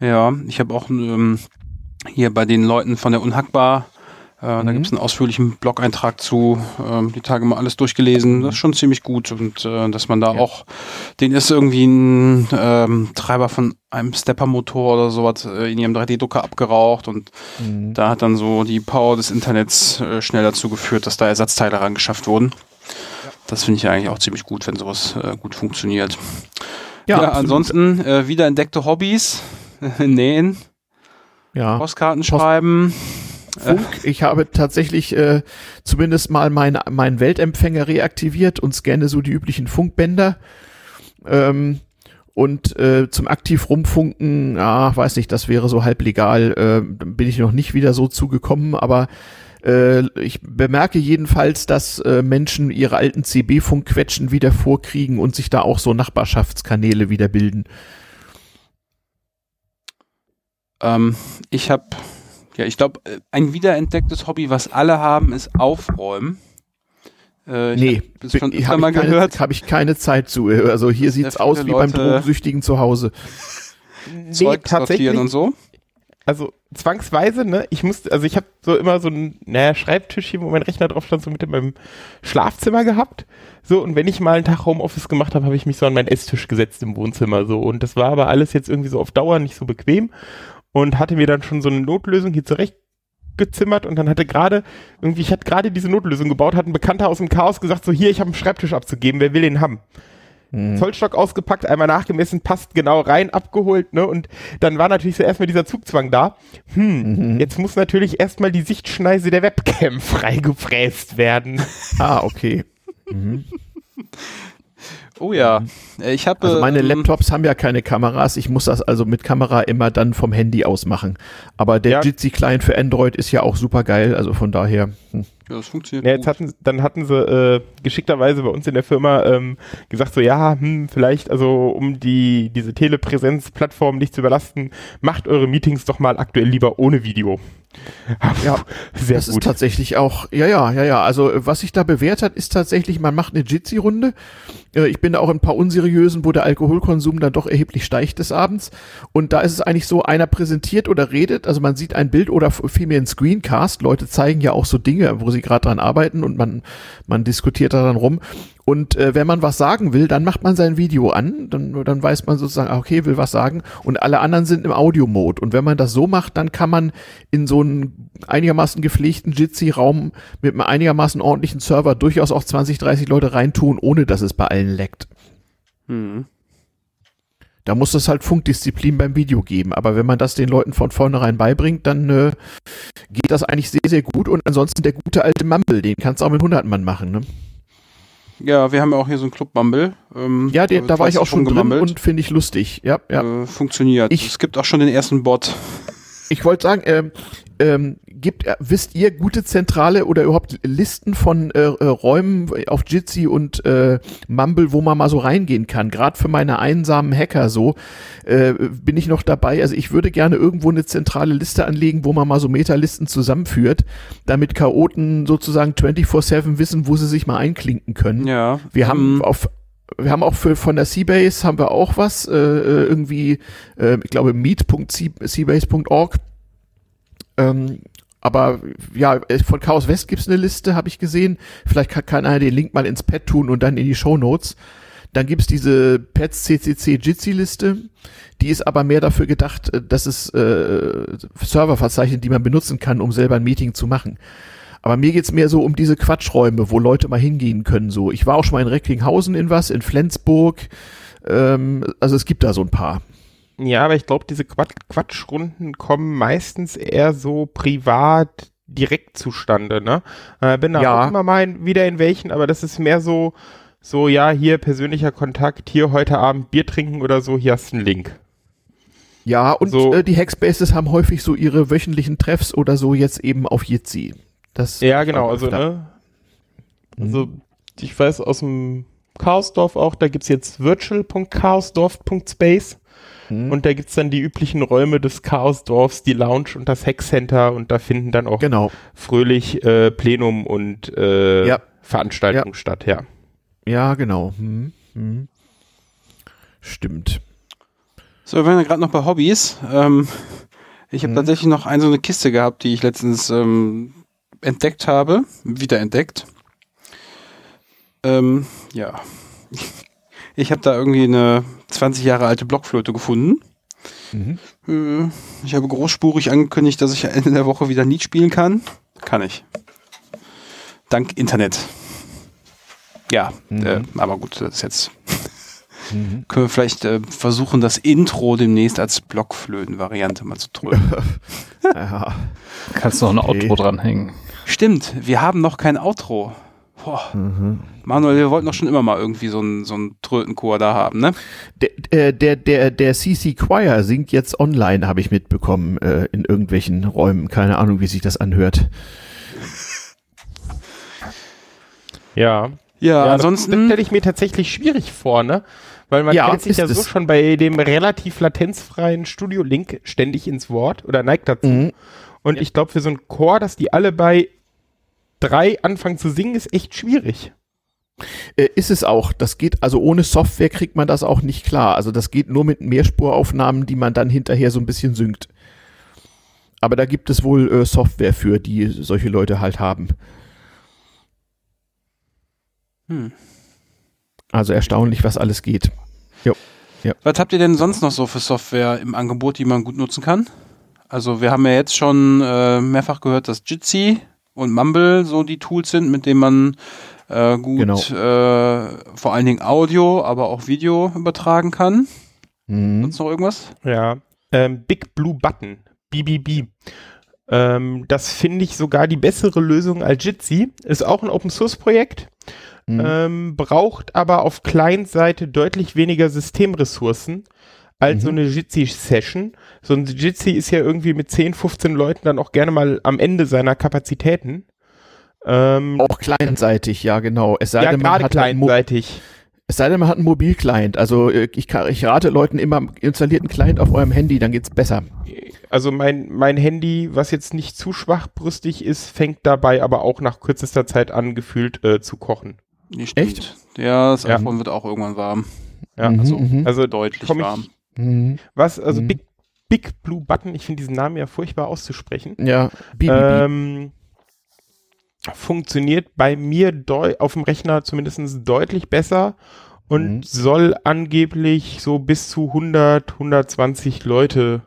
Ja, ich habe auch ähm, hier bei den Leuten von der Unhackbar, äh, da Mhm. gibt es einen ausführlichen Blog-Eintrag zu, ähm, die Tage mal alles durchgelesen. Das ist schon ziemlich gut und äh, dass man da Ja. auch, den ist irgendwie ein ähm, Treiber von einem Stepper-Motor oder sowas äh, in ihrem 3D-Drucker abgeraucht und Mhm. da hat dann so die Power des Internets äh, schnell dazu geführt, dass da Ersatzteile rangeschafft wurden. Das finde ich ja eigentlich auch ziemlich gut, wenn sowas äh, gut funktioniert. Ja, absolut. ansonsten äh, wiederentdeckte Hobbys, nähen, ja. Postkarten Post- schreiben. Funk. Ich habe tatsächlich äh, zumindest mal meinen meinen Weltempfänger reaktiviert und scanne so die üblichen Funkbänder. Ähm, und äh, zum aktiv rumfunken, ja, weiß nicht, das wäre so halb legal, äh, bin ich noch nicht wieder so zugekommen, aber äh, ich bemerke jedenfalls, dass äh, Menschen ihre alten CB-Funkquetschen wieder vorkriegen und sich da auch so Nachbarschaftskanäle wieder bilden. Ähm, ich habe, ja, ich glaube, äh, ein wiederentdecktes Hobby, was alle haben, ist Aufräumen. Äh, ich Nee, hab das schon öfter habe mal ich, keine- gehört. hab ich keine Zeit zu. Also hier sieht's viele aus wie beim Leute- Drogensüchtigen zu Hause. Nee, Zeug tatsächlich. und so. also zwangsweise, ne? Ich musste, also ich habe so immer so ein, naja, Schreibtisch hier, wo mein Rechner drauf stand, so mit in meinem Schlafzimmer gehabt. So, und wenn ich mal einen Tag Homeoffice gemacht habe, habe ich mich so an meinen Esstisch gesetzt im Wohnzimmer so. Und das war aber alles jetzt irgendwie so auf Dauer nicht so bequem und hatte mir dann schon so eine Notlösung hier zurecht gezimmert und dann hatte gerade irgendwie, ich hatte gerade diese Notlösung gebaut, hat ein Bekannter aus dem Chaos gesagt, so hier, ich habe einen Schreibtisch abzugeben, wer will den haben? Hm. Zollstock ausgepackt, einmal nachgemessen, passt genau rein, abgeholt, ne? Und dann war natürlich so erstmal dieser Zugzwang da. Hm, Mhm. jetzt muss natürlich erstmal die Sichtschneise der Webcam freigefräst werden. Ah, okay. Mhm. Oh ja, Äh, ich habe Also meine ähm, Laptops haben ja keine Kameras. Ich muss das also mit Kamera immer dann vom Handy aus machen. Aber der Ja. Jitsi Client für Android ist ja auch super geil. Also von daher. Hm. Ja, das funktioniert. Ja, jetzt gut. hatten, dann hatten sie äh, geschickterweise bei uns in der Firma ähm, gesagt, so ja, hm, vielleicht, also um die diese Telepräsenz-Plattform nicht zu überlasten, macht eure Meetings doch mal aktuell lieber ohne Video. Ja, Sehr das ist gut. tatsächlich auch, ja, ja, ja, ja. Also was sich da bewährt hat, ist tatsächlich, man macht eine Jitsi-Runde. Äh, Ich bin da auch in ein paar unseriösen, wo der Alkoholkonsum dann doch erheblich steigt des Abends. Und da ist es eigentlich so, einer präsentiert oder redet, also man sieht ein Bild oder vielmehr ein Screencast. Leute zeigen ja auch so Dinge, wo sie gerade dran arbeiten und man, man diskutiert da dann rum. Und äh, wenn man was sagen will, dann macht man sein Video an, dann, dann weiß man sozusagen, ah, okay, will was sagen. Und alle anderen sind im Audio-Mode. Und wenn man das so macht, dann kann man in so einen einigermaßen gepflegten Jitsi-Raum mit einem einigermaßen ordentlichen Server durchaus auch 20, 30 Leute reintun, ohne dass es bei allen leckt. Hm. Da muss es halt Funkdisziplin beim Video geben. Aber wenn man das den Leuten von vornherein beibringt, dann äh, geht das eigentlich sehr, sehr gut. Und ansonsten der gute alte Mumble, den kannst du auch mit 100 Mann machen. Ne? Ja, wir haben ja auch hier so einen Club Mumble. Ähm, Ja, den, da war ich auch schon drin und finde ich lustig. Ja, ja. Äh, funktioniert. Ich- es gibt auch schon den ersten Bot. Ich wollte sagen, ähm, ähm, gibt, äh, wisst ihr gute Zentrale oder überhaupt Listen von äh, äh, Räumen auf Jitsi und äh, Mumble, wo man mal so reingehen kann? Gerade für meine einsamen Hacker so äh, bin ich noch dabei. Also ich würde gerne irgendwo eine zentrale Liste anlegen, wo man mal so Metalisten zusammenführt, damit Chaoten sozusagen 24/7 wissen, wo sie sich mal einklinken können. Ja. Wir haben ähm, auf wir haben auch für, von der Seabase haben wir auch was, äh, äh, irgendwie, äh, ich glaube, meet.seabase.org. Ähm, aber ja, äh, von Chaos West gibt's eine Liste, habe ich gesehen. Vielleicht kann, kann einer den Link mal ins Pad tun und dann in die Show Notes. Dann gibt's diese Pads CCC Jitsi Liste. Die ist aber mehr dafür gedacht, äh, dass es äh, Server verzeichnet, die man benutzen kann, um selber ein Meeting zu machen. Aber mir geht's mehr so um diese Quatschräume, wo Leute mal hingehen können. So, ich war auch schon mal in Recklinghausen in was, in Flensburg, Ähm, also es gibt da so ein paar. Ja, aber ich glaube, diese Quatsch Quatschrunden kommen meistens eher so privat direkt zustande, ne? Äh, bin da Ja. auch immer mal in, wieder in welchen, aber das ist mehr so, so, ja, hier persönlicher Kontakt, hier heute Abend Bier trinken oder so, hier hast du einen Link. Ja, und So. äh, die Hackspaces haben häufig so ihre wöchentlichen Treffs oder so jetzt eben auf Jitsi. Das Ja, genau, also, ne? Also, ich weiß aus dem Chaosdorf auch, da gibt's jetzt virtual.chaosdorf.space Mhm. und da gibt's dann die üblichen Räume des Chaosdorfs, die Lounge und das Hackcenter und da finden dann auch Genau. fröhlich äh, Plenum und äh, Ja. Veranstaltungen statt, ja. Ja, genau. Hm. Hm. Stimmt. So, wir waren ja gerade noch bei Hobbys. Ähm, ich habe Mhm. tatsächlich noch eine so eine Kiste gehabt, die ich letztens ähm, entdeckt habe, wiederentdeckt. Ähm, ja. Ich habe da irgendwie eine 20 Jahre alte Blockflöte gefunden. Mhm. Ich habe großspurig angekündigt, dass ich Ende der Woche wieder Lied spielen kann. Kann ich. Dank Internet. Ja, Mhm. äh, aber gut, das ist jetzt. Mhm. Können wir vielleicht äh, versuchen, das Intro demnächst als Blockflöten-Variante mal zu drücken. Ja. Kannst noch ein Okay. Outro dranhängen. Stimmt, wir haben noch kein Outro. Boah. Mhm. Manuel, wir wollten doch schon immer mal irgendwie so einen so einen Trötenchor da haben, ne? Der, äh, der, der, der CC Choir singt jetzt online, habe ich mitbekommen, äh, in irgendwelchen Räumen. Keine Ahnung, wie sich das anhört. Ja. Ja, das ansonsten. stelle ich mir tatsächlich schwierig vor, ne? Weil man Ja, kennt sich ja so es. schon bei dem relativ latenzfreien Studio-Link ständig ins Wort oder neigt dazu. Mhm. Und ich glaube, für so einen Chor, dass die alle bei drei anfangen zu singen, ist echt schwierig. Äh, ist es auch. Das geht, also ohne Software kriegt man das auch nicht klar. Also das geht nur mit Mehrspuraufnahmen, die man dann hinterher so ein bisschen synkt. Aber da gibt es wohl äh, Software für, die solche Leute halt haben. Hm. Also erstaunlich, was alles geht. Was habt ihr denn sonst noch so für Software im Angebot, die man gut nutzen kann? Also wir haben ja jetzt schon äh, mehrfach gehört, dass Jitsi und Mumble so die Tools sind, mit denen man äh, gut Genau. äh, vor allen Dingen Audio, aber auch Video übertragen kann. Mhm. Sonst noch irgendwas? Ja. Ähm, Big Blue Button, BBB. Ähm, das finde ich sogar die bessere Lösung als Jitsi. Ist auch ein Open Source Projekt. Mhm. ähm, braucht aber auf Client-Seite deutlich weniger Systemressourcen als Mhm. so eine Jitsi-Session. So ein Jitsi ist ja irgendwie mit 10, 15 Leuten dann auch gerne mal am Ende seiner Kapazitäten. Ähm, Auch clientseitig, ja genau. Es sei ja, denn, man hat clientseitig. es sei denn, man hat einen Mobilclient. Also äh, ich, ich rate Leuten immer, installiert einen Client auf eurem Handy, dann geht's besser. Also mein, mein Handy, was jetzt nicht zu schwachbrüstig ist, fängt dabei aber auch nach kürzester Zeit an, gefühlt äh, zu kochen. Stimmt. Echt? Ja, das Ja. iPhone wird auch irgendwann warm. Ja, Mhm, also, mhm. also Deutlich ich- warm. Mhm. was, also Mhm. Big, Big Blue Button, ich finde diesen Namen ja furchtbar auszusprechen. Ja, BBB. Ähm, funktioniert bei mir auf dem Rechner zumindest deutlich besser und Mhm. soll angeblich so bis zu 100, 120 Leute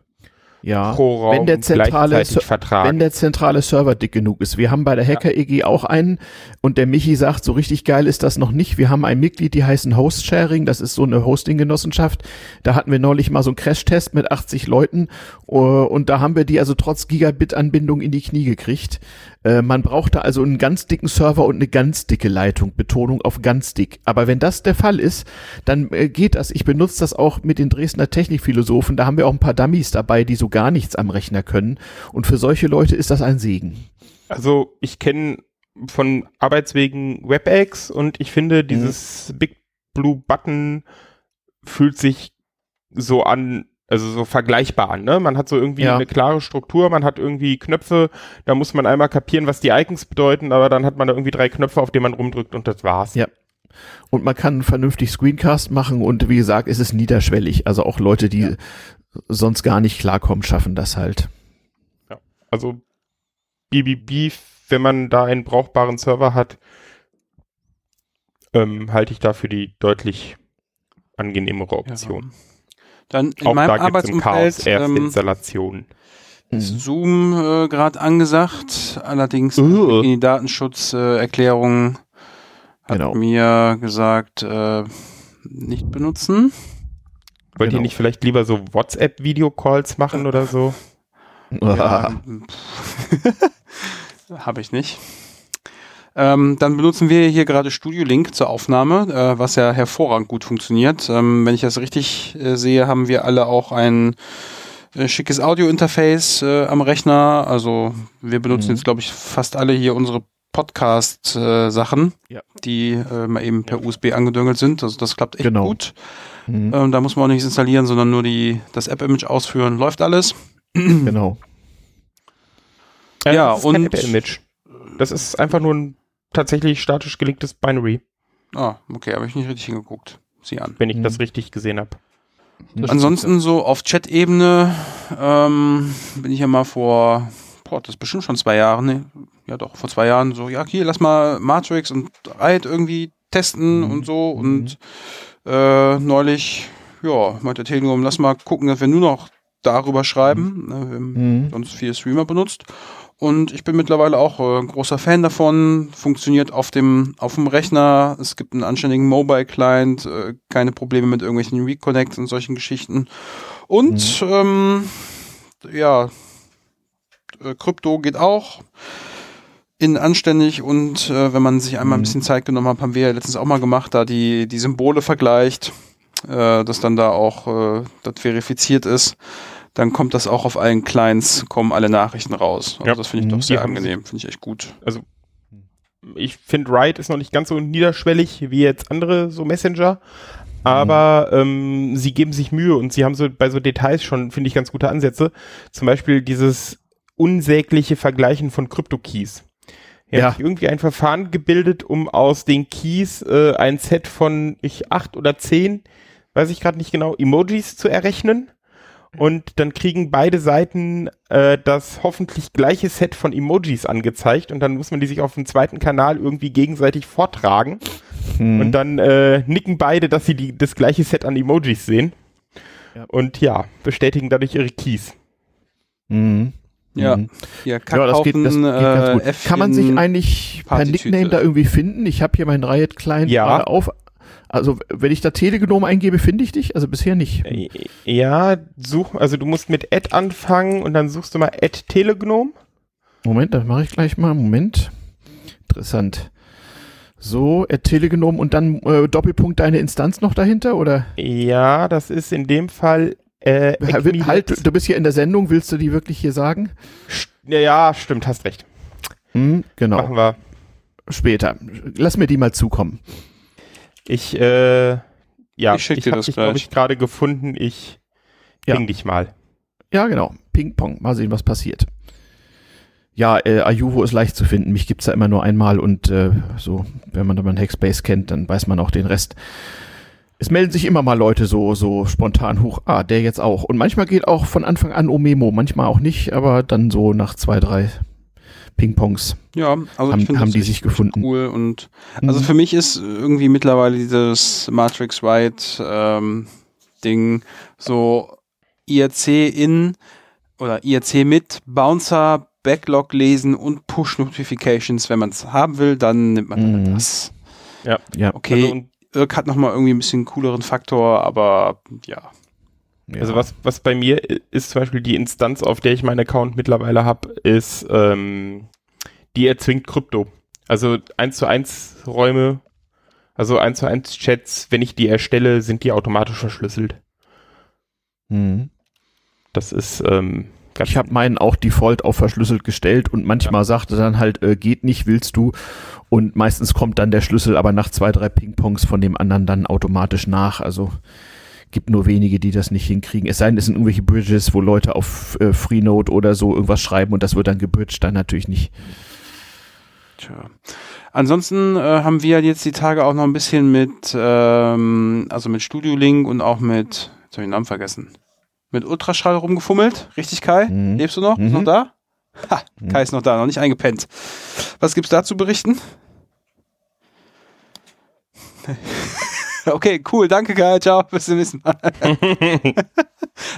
ja. pro Raum wenn der zentrale vertragen. Wenn der zentrale Server dick genug ist. Wir haben bei der Hacker EG auch einen und der Michi sagt, so richtig geil ist das noch nicht. Wir haben ein Mitglied, die heißen Host Sharing, das ist so eine Hosting-Genossenschaft. Da hatten wir neulich mal so einen Crash-Test mit 80 Leuten uh, und da haben wir die also trotz Gigabit-Anbindung in die Knie gekriegt. Äh, man brauchte also einen ganz dicken Server und eine ganz dicke Leitung. Betonung auf ganz dick. Aber wenn das der Fall ist, dann äh, geht das. Ich benutze das auch mit den Dresdner Technikphilosophen. Da haben wir auch ein paar Dummies dabei, die so gar nichts am Rechner können. Und für solche Leute ist das ein Segen. Also ich kenne von Arbeitswegen WebEx und ich finde dieses Big Blue Button fühlt sich so an, also so vergleichbar an. Ne? Man hat so irgendwie Ja. eine klare Struktur, man hat irgendwie Knöpfe, da muss man einmal kapieren, was die Icons bedeuten, aber dann hat man da irgendwie drei Knöpfe, auf denen man rumdrückt und das war's. Ja. Und man kann vernünftig Screencast machen und wie gesagt, es ist niederschwellig. Also auch Leute, die sonst gar nicht klarkommen, schaffen das halt. Also BBB, wenn man da einen brauchbaren Server hat, ähm, halte ich da für die deutlich angenehmere Option. Ja. Dann in Auch meinem da gibt es im Chaos Arbeitsumfeld erste ähm, ist Zoom äh, gerade angesagt. Allerdings Uh. die Datenschutzerklärung äh, hat Genau. mir gesagt, äh, nicht benutzen. Wollt ihr Genau. nicht vielleicht lieber so WhatsApp-Video-Calls machen oder so? Ja, Habe ich nicht. Ähm, dann benutzen wir hier gerade Studio Link zur Aufnahme, äh, was ja hervorragend gut funktioniert. Ähm, wenn ich das richtig äh, sehe, haben wir alle auch ein äh, schickes Audio-Interface äh, am Rechner. Also wir benutzen Mhm. jetzt, glaube ich, fast alle hier unsere Podcast-Sachen, Ja. die äh, mal eben per USB angedüngelt sind. Also das klappt echt Genau. gut. Mhm. Ähm, da muss man auch nichts installieren, sondern nur die, das App-Image ausführen. Läuft alles. Genau. Äh, Ja, und- Apple-Image. Das ist einfach nur ein tatsächlich statisch gelegtes Binary, Ah, okay, habe ich nicht richtig hingeguckt. Sieh an. wenn ich Mhm. das richtig gesehen habe. Ansonsten so auf Chat-Ebene ähm, bin ich ja mal vor, boah, das ist bestimmt schon zwei Jahre, ne? Ja doch, vor zwei Jahren so, ja, hier, lass mal Matrix und Ride irgendwie testen Mhm. und so und äh, neulich, ja, meinte Telegram, lass mal gucken, dass wir nur noch darüber schreiben. Ne, wir haben Mhm. sonst viele Streamer benutzt. Und ich bin mittlerweile auch äh, ein großer Fan davon. Funktioniert auf dem, auf dem Rechner. Es gibt einen anständigen Mobile-Client, äh, keine Probleme mit irgendwelchen Reconnects und solchen Geschichten. Und ähm, ja, äh, Krypto geht auch in anständig und äh, wenn man sich einmal ein Mhm. bisschen Zeit genommen hat, haben wir ja letztens auch mal gemacht, da die, die Symbole vergleicht, äh, dass dann da auch äh, das verifiziert ist, dann kommt das auch auf allen Clients, kommen alle Nachrichten raus. Also Ja. das finde ich Mhm. doch sehr Die haben angenehm, finde ich echt gut. Ich finde, Ride ist noch nicht ganz so niederschwellig wie jetzt andere so Messenger. Aber ähm, sie geben sich Mühe und sie haben so bei so Details schon, finde ich, ganz gute Ansätze. Zum Beispiel dieses unsägliche Vergleichen von Krypto-Keys. Ja. hat irgendwie ein Verfahren gebildet, um aus den Keys äh, ein Set von ich acht oder zehn, weiß ich gerade nicht genau, Emojis zu errechnen. Und dann kriegen beide Seiten äh, das hoffentlich gleiche Set von Emojis angezeigt und dann muss man die sich auf dem zweiten Kanal irgendwie gegenseitig vortragen. Mhm. Und dann äh, nicken beide, dass sie die, das gleiche Set an Emojis sehen. Ja. Und ja, bestätigen dadurch ihre Keys. Mhm. Ja. Mhm. Hier, Ja, das geht, das geht ganz gut. äh, Kann man sich eigentlich per. Nickname da irgendwie finden? Ich habe hier meinen Riot-Client Ja. gerade auf. Also, wenn ich da Telegenom eingebe, finde ich dich? Also bisher nicht. Äh, Ja, such, also du musst mit Ad anfangen und dann suchst du mal Ad Telegnome. Moment, das mache ich gleich mal. Moment. Interessant. So, äh, Telegenom und dann äh, Doppelpunkt deine Instanz noch dahinter, oder? Ja, das ist in dem Fall äh. Halt, du bist hier in der Sendung, willst du die wirklich hier sagen? ja, ja, stimmt, hast recht. Hm, genau, Machen wir. später. Lass mir die mal zukommen. Ich, äh, ja, Ich schick dir hab das dich, glaube gleich. ich, gerade gefunden. Ich Ja. ping dich mal. Ja, genau. Ping-Pong. Mal sehen, was passiert. Ja, äh, Ayuvo ist leicht zu finden. Mich gibt's ja immer nur einmal und äh, so, wenn man dann mal Hackspace kennt, dann weiß man auch den Rest. Es melden sich immer mal Leute so, so spontan hoch. Ah, der jetzt auch. Und manchmal geht auch von Anfang an Omemo, manchmal auch nicht, aber dann so nach zwei, drei Ping-Pongs Ja, also haben, ich finde haben das die sich gefunden. cool und also Mhm. für mich ist irgendwie mittlerweile dieses Matrix White ähm, Ding so IRC in oder IRC mit Bouncer, Backlog lesen und Push Notifications. Wenn man es haben will, dann nimmt man Mhm. das. ja, Okay, Also, und, Irk hat nochmal irgendwie ein bisschen cooleren Faktor, aber ja. Ja. also was, was bei mir ist zum Beispiel die Instanz, auf der ich meinen Account mittlerweile habe, ist, ähm, die erzwingt Krypto. Also 1 zu 1 Räume, also 1 zu 1 Chats, wenn ich die erstelle, sind die automatisch verschlüsselt. Mhm. Das ist ähm, ganz Ich habe meinen auch default auf verschlüsselt gestellt und manchmal sagte dann halt, äh, geht nicht, willst du. Und meistens kommt dann der Schlüssel aber nach zwei, drei Ping-Pongs von dem anderen dann automatisch nach. Also gibt nur wenige, die das nicht hinkriegen. Es sei denn, es sind irgendwelche Bridges, wo Leute auf äh, Freenode oder so irgendwas schreiben und das wird dann gebridged, dann natürlich nicht. Tja. Ansonsten äh, haben wir jetzt die Tage auch noch ein bisschen mit, ähm, also mit Studio Link und auch mit, jetzt habe ich den Namen vergessen, mit Ultraschall rumgefummelt. Richtig, Kai? Mhm. Lebst du noch? Ist Mhm. noch da? Ha, Mhm. Kai ist noch da, noch nicht eingepennt. Was gibt's da zu berichten? Okay, cool, danke Kai, ciao, bis zum nächsten Mal.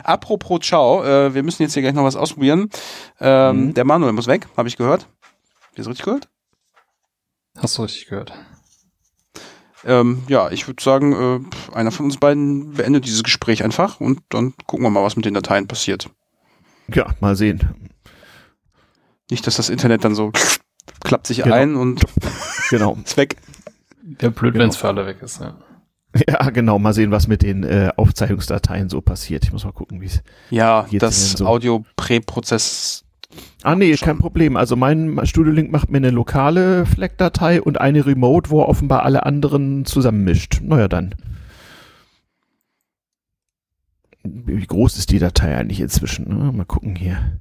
Apropos ciao, äh, wir müssen jetzt hier gleich noch was ausprobieren. Ähm, Mhm. Der Manuel muss weg, habe ich gehört. Hast du richtig gehört? Hast du richtig gehört. Ähm, ja, ich würde sagen, äh, einer von uns beiden beendet dieses Gespräch einfach und dann gucken wir mal, was mit den Dateien passiert. Ja, mal sehen. Nicht, dass das Internet dann so klappt sich Genau. ein und Genau. ist weg. Wäre blöd, Genau. wenn es für alle weg ist. Ja. Ja, genau. Mal sehen, was mit den äh, Aufzeichnungsdateien so passiert. Ich muss mal gucken, wie es. Ja, das so? Audio-Präprozess. Ah, nee, Schon. kein Problem. Also mein Studio Link macht mir eine lokale FLAC-Datei und eine Remote, wo er offenbar alle anderen zusammenmischt. Naja, dann. Wie groß ist die Datei eigentlich inzwischen? Ne? Mal gucken hier.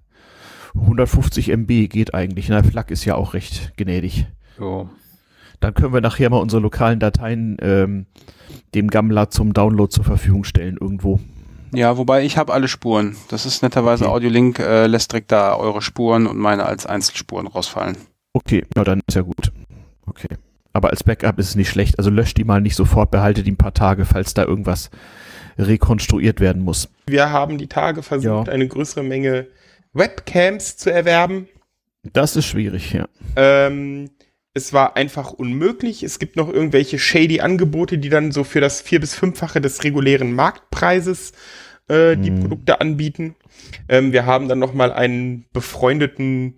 150 MB geht eigentlich. Na, FLAC ist ja auch recht gnädig. Jo. Dann können wir nachher mal unsere lokalen Dateien ähm, dem Gammler zum Download zur Verfügung stellen irgendwo. Ja, wobei ich habe alle Spuren. Das ist netterweise Okay. Audiolink, äh, lässt direkt da eure Spuren und meine als Einzelspuren rausfallen. Okay, ja, dann ist ja gut. Okay. Aber als Backup ist es nicht schlecht. Also löscht die mal nicht sofort, behaltet die ein paar Tage, falls da irgendwas rekonstruiert werden muss. Wir haben die Tage versucht, Ja. eine größere Menge Webcams zu erwerben. Das ist schwierig, ja. Ähm, es war einfach unmöglich. Es gibt noch irgendwelche shady Angebote, die dann so für das vier- bis fünffache des regulären Marktpreises äh, die Mhm. Produkte anbieten. Ähm, wir haben dann noch mal einen befreundeten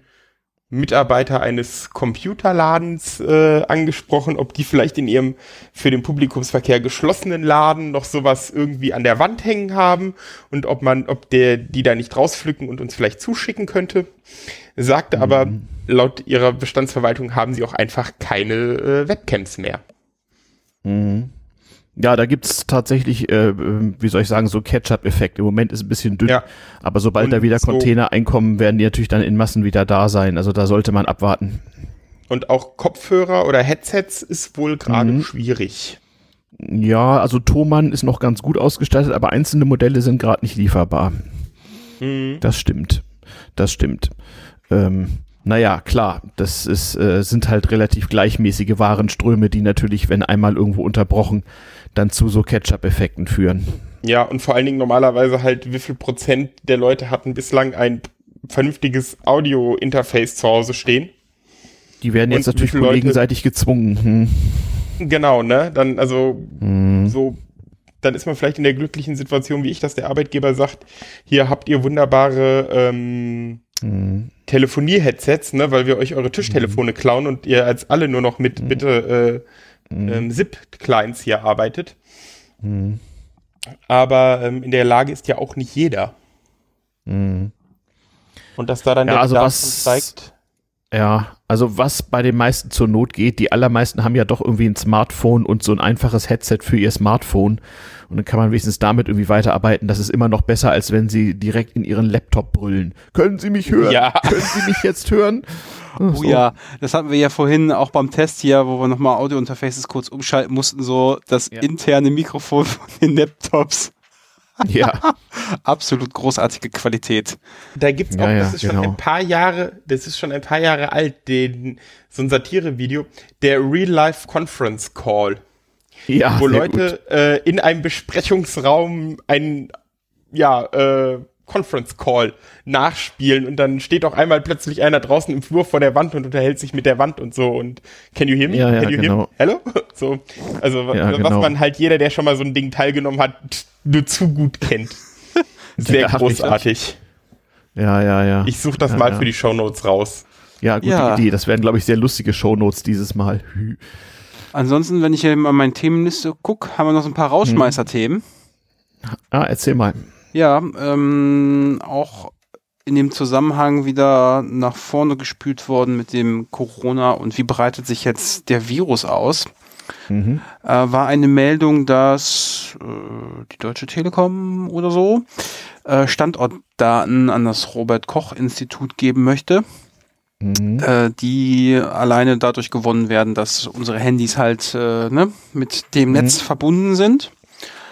Mitarbeiter eines Computerladens äh, angesprochen, ob die vielleicht in ihrem für den Publikumsverkehr geschlossenen Laden noch sowas irgendwie an der Wand hängen haben und ob man, ob der die da nicht rauspflücken und uns vielleicht zuschicken könnte. Sagte aber, laut ihrer Bestandsverwaltung haben sie auch einfach keine äh, Webcams mehr. Mhm. Ja, da gibt's tatsächlich, äh, äh, wie soll ich sagen, so Catch-up-Effekt. Im Moment ist es ein bisschen dünn, Ja. aber sobald Und da wieder so- Container einkommen, werden die natürlich dann in Massen wieder da sein. Also da sollte man abwarten. Und auch Kopfhörer oder Headsets ist wohl gerade Mhm. schwierig. Ja, also Thomann ist noch ganz gut ausgestattet, aber einzelne Modelle sind gerade nicht lieferbar. Mhm. Das stimmt. Das stimmt. Ähm, naja, klar, das ist, äh, sind halt relativ gleichmäßige Warenströme, die natürlich, wenn einmal irgendwo unterbrochen, dann zu so Catch-up-Effekten führen. Ja, und vor allen Dingen normalerweise halt, wie viel Prozent der Leute hatten bislang ein vernünftiges Audio-Interface zu Hause stehen. Die werden jetzt Und natürlich gegenseitig gezwungen. Hm. Genau, ne? Dann, also, Hm. so, dann ist man vielleicht in der glücklichen Situation, wie ich, dass der Arbeitgeber sagt, hier habt ihr wunderbare ähm, Hm. Telefonie-Headsets, ne, weil wir euch eure Tischtelefone klauen und ihr als alle nur noch mit bitte äh, Hm. ähm, SIP-Clients hier arbeitet. Hm. Aber ähm, in der Lage ist ja auch nicht jeder. Hm. Und dass da dann Ja, der also Bedarf was- zeigt. Ja, also was bei den meisten zur Not geht, die allermeisten haben ja doch irgendwie ein Smartphone und so ein einfaches Headset für ihr Smartphone. Und dann kann man wenigstens damit irgendwie weiterarbeiten. Das ist immer noch besser, als wenn sie direkt in ihren Laptop brüllen. Können Sie mich hören? Ja. Können Sie mich jetzt hören? Oh ja, das hatten wir ja vorhin auch beim Test hier, wo wir nochmal Audio-Interfaces kurz umschalten mussten, so das Ja. interne Mikrofon von den Laptops. Ja, Absolut großartige Qualität. Da gibt's auch, Ja, ja, das ist schon genau. ein paar Jahre, das ist schon ein paar Jahre alt, den, so ein Satire-Video, der Real-Life Conference Call, ja. wo Leute äh, in einem Besprechungsraum einen, ja, äh, Conference Call nachspielen und dann steht auch einmal plötzlich einer draußen im Flur vor der Wand und unterhält sich mit der Wand und so und can you hear me? Ja, ja, can you hear genau. me? Hello? So, also Ja, was genau. man halt jeder, der schon mal so ein Ding teilgenommen hat, nur zu gut kennt. Sehr Ja, großartig. Ja, ja, ja. Ich suche das Ja, mal ja. für die Shownotes raus. ja, gute Ja. Idee. Das werden, glaube ich, sehr lustige Shownotes dieses Mal. Hü. Ansonsten, wenn ich hier mal meine Themenliste gucke, haben wir noch so ein paar Rausschmeißer-Themen. Ah, erzähl mal. Ja, ähm, auch in dem Zusammenhang wieder nach vorne gespült worden mit dem Corona und wie breitet sich jetzt der Virus aus, Mhm. äh, war eine Meldung, dass äh, die Deutsche Telekom oder so äh, Standortdaten an das Robert Koch Institut geben möchte, Mhm. äh, die alleine dadurch gewonnen werden, dass unsere Handys halt äh, ne, mit dem Netz verbunden sind.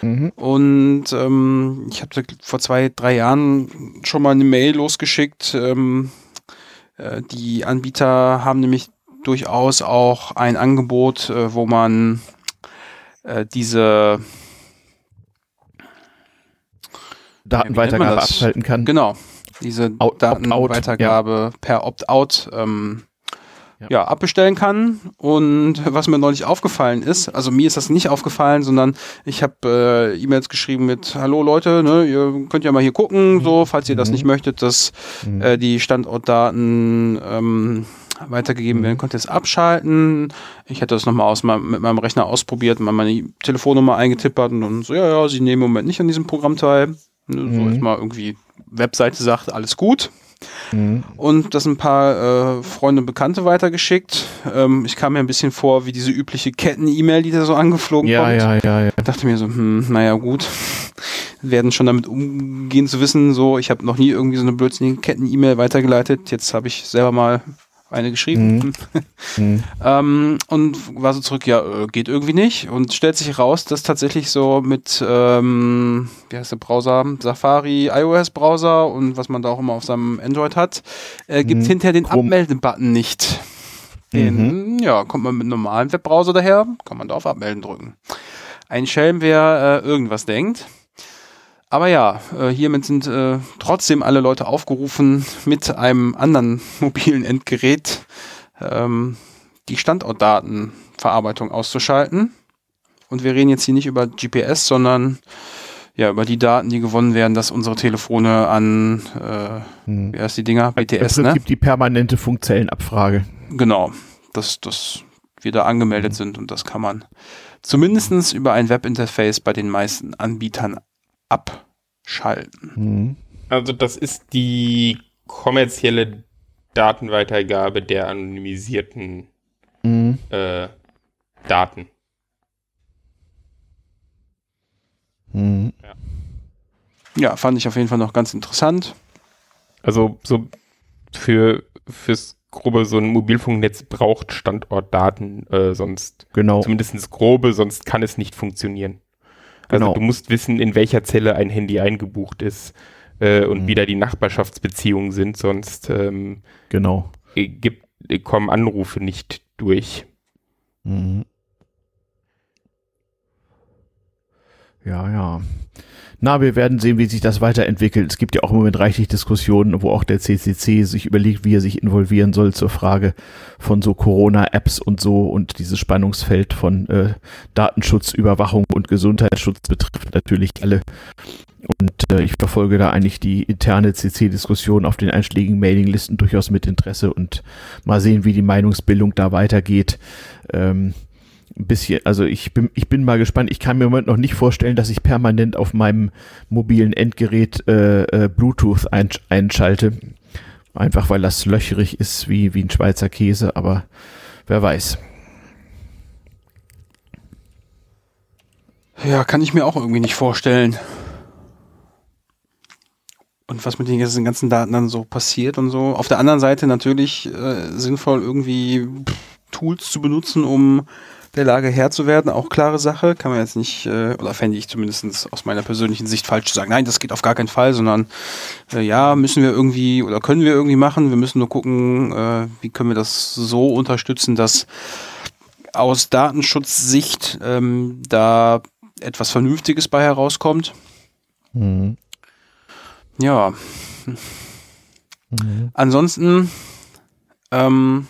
Mhm. Und ähm, ich habe vor zwei, drei Jahren schon mal eine Mail losgeschickt. Ähm, äh, die Anbieter haben nämlich durchaus auch ein Angebot, äh, wo man äh, diese Datenweitergabe abschalten kann. Genau, diese Datenweitergabe per Opt-out ähm, ja. Ja. abbestellen kann. Und was mir neulich aufgefallen ist, also mir ist das nicht aufgefallen, sondern ich habe äh, E-Mails geschrieben mit Hallo Leute, ne, ihr könnt ja mal hier gucken, so, falls ihr das nicht möchtet, dass äh, die Standortdaten ähm, weitergegeben werden, könnt ihr es abschalten. Ich hätte das nochmal aus meinem, mit meinem Rechner ausprobiert, mal meine Telefonnummer eingetippert und dann so, ja, ja, sie nehmen im Moment nicht an diesem Programm teil. Ne, So ist mal irgendwie Webseite sagt, alles gut. Und das ein paar äh, Freunde und Bekannte weitergeschickt. Ähm, ich kam mir ein bisschen vor wie diese übliche Ketten-E-Mail, die da so angeflogen Ja, kommt. ja, ja, ja. dachte mir so, hm, naja, gut. Werden schon damit umgehen zu wissen, so, ich habe noch nie irgendwie so eine blödsinnige Ketten-E-Mail weitergeleitet. Jetzt habe ich selber mal eine geschrieben. Mhm. ähm, und war so zurück, ja, äh, geht irgendwie nicht. Und stellt sich raus, dass tatsächlich so mit, ähm, wie heißt der Browser, Safari, iOS-Browser und was man da auch immer auf seinem Android hat, äh, gibt Mhm. hinterher den. Abmelden-Button nicht. Den, ja, kommt man mit einem normalen Webbrowser daher, kann man da auf Abmelden drücken. Ein Schelm, wer äh, irgendwas denkt. Aber ja, äh, hiermit sind äh, trotzdem alle Leute aufgerufen, mit einem anderen mobilen Endgerät ähm, die Standortdatenverarbeitung auszuschalten. Und wir reden jetzt hier nicht über GPS, sondern ja über die Daten, die gewonnen werden, dass unsere Telefone an, äh, Hm. wie heißt die Dinger? Im BTS, ne? Prinzip die permanente Funkzellenabfrage. Genau, dass, dass wir da angemeldet sind und das kann man zumindestens über ein Webinterface bei den meisten Anbietern abschalten. Mhm. Also das ist die kommerzielle Datenweitergabe der anonymisierten Mhm. äh, Daten. Mhm. Ja, fand ich auf jeden Fall noch ganz interessant. Also so für fürs grobe so ein Mobilfunknetz braucht Standortdaten, äh, sonst Genau. zumindest grobe, sonst kann es nicht funktionieren. Also Genau. du musst wissen, in welcher Zelle ein Handy eingebucht ist äh, und Mhm. wie da die Nachbarschaftsbeziehungen sind, sonst ähm, Genau. äh, gibt, äh, kommen Anrufe nicht durch. Mhm. Ja, ja. Na, wir werden sehen, wie sich das weiterentwickelt. Es gibt ja auch im Moment reichlich Diskussionen, wo auch der CCC sich überlegt, wie er sich involvieren soll zur Frage von so Corona-Apps und so und dieses Spannungsfeld von äh, Datenschutz, Überwachung und Gesundheitsschutz betrifft natürlich alle. Und äh, ich verfolge da eigentlich die interne CC-Diskussion auf den einschlägigen Mailinglisten durchaus mit Interesse und mal sehen, wie die Meinungsbildung da weitergeht. Ähm, bisschen, also ich bin, ich bin mal gespannt. Ich kann mir im Moment noch nicht vorstellen, dass ich permanent auf meinem mobilen Endgerät äh, äh, Bluetooth ein, einschalte. Einfach weil das löcherig ist wie, wie ein Schweizer Käse, aber wer weiß. Ja, kann ich mir auch irgendwie nicht vorstellen. Und was mit den ganzen Daten dann so passiert und so. Auf der anderen Seite natürlich äh, sinnvoll, irgendwie Tools zu benutzen, um der Lage Herr zu werden. Auch klare Sache. Kann man jetzt nicht, äh, oder fände ich zumindest aus meiner persönlichen Sicht falsch zu sagen, nein, das geht auf gar keinen Fall, sondern äh, ja, müssen wir irgendwie oder können wir irgendwie machen. Wir müssen nur gucken, äh, wie können wir das so unterstützen, dass aus Datenschutzsicht ähm, da etwas Vernünftiges bei herauskommt. Mhm. Ja. Ansonsten ähm,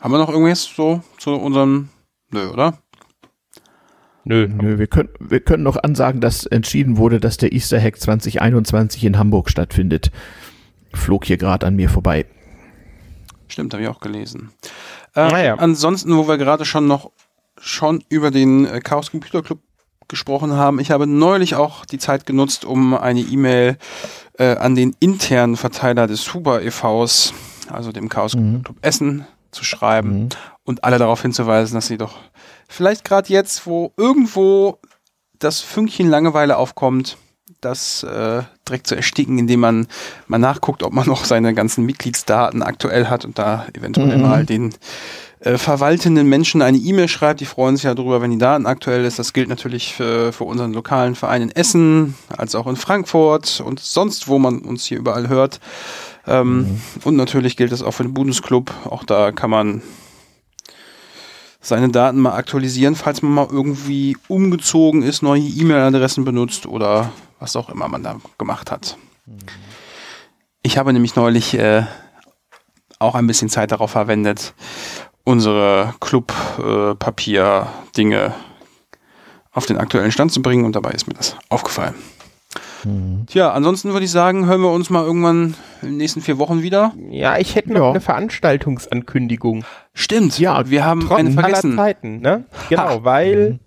haben wir noch irgendwas so zu unserem Nö, oder? Nö. Nö, wir können, wir können noch ansagen, dass entschieden wurde, dass der Easter Hack 2021 in Hamburg stattfindet. Flog hier gerade an mir vorbei. Stimmt, habe ich auch gelesen. Äh, Naja. Ansonsten, wo wir gerade schon noch schon über den äh, Chaos Computer Club gesprochen haben, ich habe neulich auch die Zeit genutzt, um eine E-Mail äh, an den internen Verteiler des Huber e.V.s, also dem Chaos Computer Club Essen, zu schreiben Mhm. Und alle darauf hinzuweisen, dass sie doch vielleicht gerade jetzt, wo irgendwo das Fünkchen Langeweile aufkommt, das äh, direkt zu ersticken, indem man mal nachguckt, ob man noch seine ganzen Mitgliedsdaten aktuell hat und da eventuell Mhm. mal den äh, verwaltenden Menschen eine E-Mail schreibt. Die freuen sich ja darüber, wenn die Daten aktuell ist. Das gilt natürlich für, für unseren lokalen Verein in Essen, als auch in Frankfurt und sonst, wo man uns hier überall hört. Ähm, Und natürlich gilt das auch für den Bundesclub. Auch da kann man seine Daten mal aktualisieren, falls man mal irgendwie umgezogen ist, neue E-Mail-Adressen benutzt oder was auch immer man da gemacht hat. Ich habe nämlich neulich äh, auch ein bisschen Zeit darauf verwendet, unsere Club-Papier-Dinge auf den aktuellen Stand zu bringen und dabei ist mir das aufgefallen. Tja, ansonsten würde ich sagen, hören wir uns mal irgendwann in den nächsten vier Wochen wieder. Ja, ich hätte noch Ja. eine Veranstaltungsankündigung. Stimmt, Ja, wir haben Trotz eine aller vergessen. Zeiten, ne? Genau, weil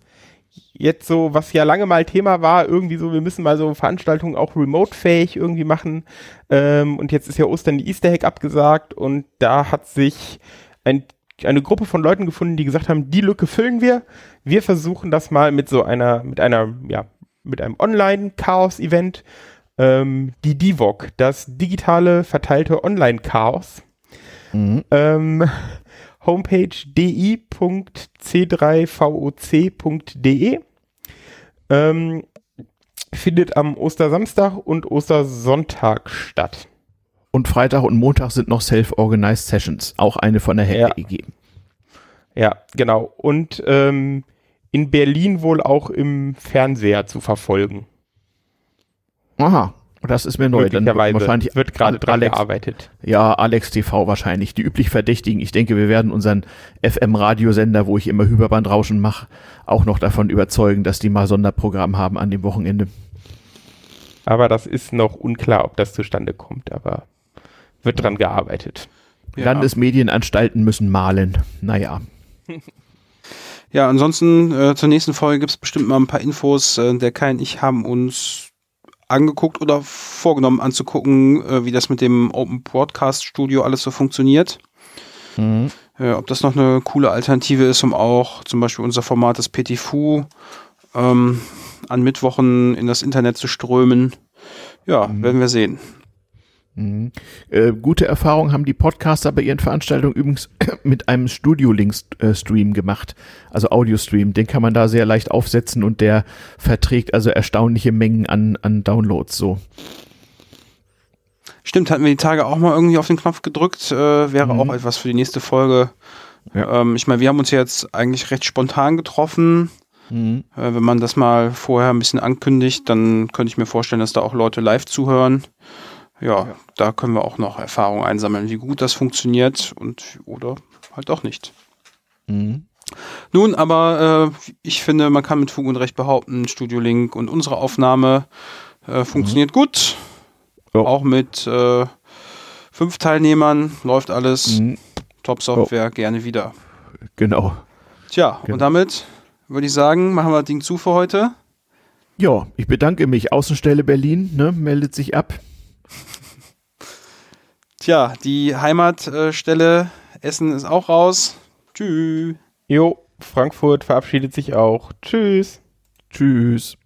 jetzt so, was ja lange mal Thema war, irgendwie so, wir müssen mal so Veranstaltungen auch remote-fähig irgendwie machen. Ähm, und jetzt ist ja Ostern die Easter Egg abgesagt und da hat sich ein, eine Gruppe von Leuten gefunden, die gesagt haben, die Lücke füllen wir. Wir versuchen das mal mit so einer, mit einer, ja, mit einem Online-Chaos-Event. Ähm, die DIVOC, das digitale verteilte Online-Chaos. Mhm. Ähm, Homepage di.c3voc.de ähm, findet am Ostersamstag und Ostersonntag statt. Und Freitag und Montag sind noch Self-Organized Sessions, auch eine von der Ja. HEG. Ja, genau. Und ähm, in Berlin wohl auch im Fernseher zu verfolgen. Aha, das ist mir neu. Dann wahrscheinlich wird gerade dran Alex, gearbeitet. Ja, Alex TV wahrscheinlich. Die üblich Verdächtigen. Ich denke, wir werden unseren FM-Radiosender, wo ich immer Hyperbandrauschen mache, auch noch davon überzeugen, dass die mal Sonderprogramm haben an dem Wochenende. Aber das ist noch unklar, ob das zustande kommt, aber wird dran gearbeitet. Ja. Landesmedienanstalten müssen malen. Naja. Ja, ansonsten äh, zur nächsten Folge gibt es bestimmt mal ein paar Infos. Äh, der Kai und ich haben uns angeguckt oder vorgenommen anzugucken, äh, wie das mit dem Open Broadcast Studio alles so funktioniert. Äh, ob das noch eine coole Alternative ist, um auch zum Beispiel unser Format des Petit Fou ähm, an Mittwochen in das Internet zu strömen. Ja, werden wir sehen. Mhm. Äh, gute Erfahrungen haben die Podcaster bei ihren Veranstaltungen übrigens mit einem Studio-Link-Stream gemacht, also Audio-Stream. Den kann man da sehr leicht aufsetzen und der verträgt also erstaunliche Mengen an, an Downloads. So. Stimmt, hatten wir die Tage auch mal irgendwie auf den Knopf gedrückt. Äh, wäre Mhm. auch etwas für die nächste Folge. Ja. Ähm, ich meine, wir haben uns jetzt eigentlich recht spontan getroffen. Mhm. Äh, wenn man das mal vorher ein bisschen ankündigt, dann könnte ich mir vorstellen, dass da auch Leute live zuhören. Ja, da können wir auch noch Erfahrung einsammeln, wie gut das funktioniert und oder halt auch nicht. Mhm. Nun, aber äh, ich finde, man kann mit Fug und Recht behaupten, Studio Link und unsere Aufnahme äh, funktioniert gut. Ja. Auch mit äh, fünf Teilnehmern läuft alles. Mhm. Top-Software, gerne wieder. Genau. Tja, Genau. und damit würde ich sagen, machen wir das Ding zu für heute. Ja, ich bedanke mich. Außenstelle Berlin ne, meldet sich ab. Tja, die Heimatstelle Essen ist auch raus. Tschüss. Jo, Frankfurt verabschiedet sich auch. Tschüss. Tschüss.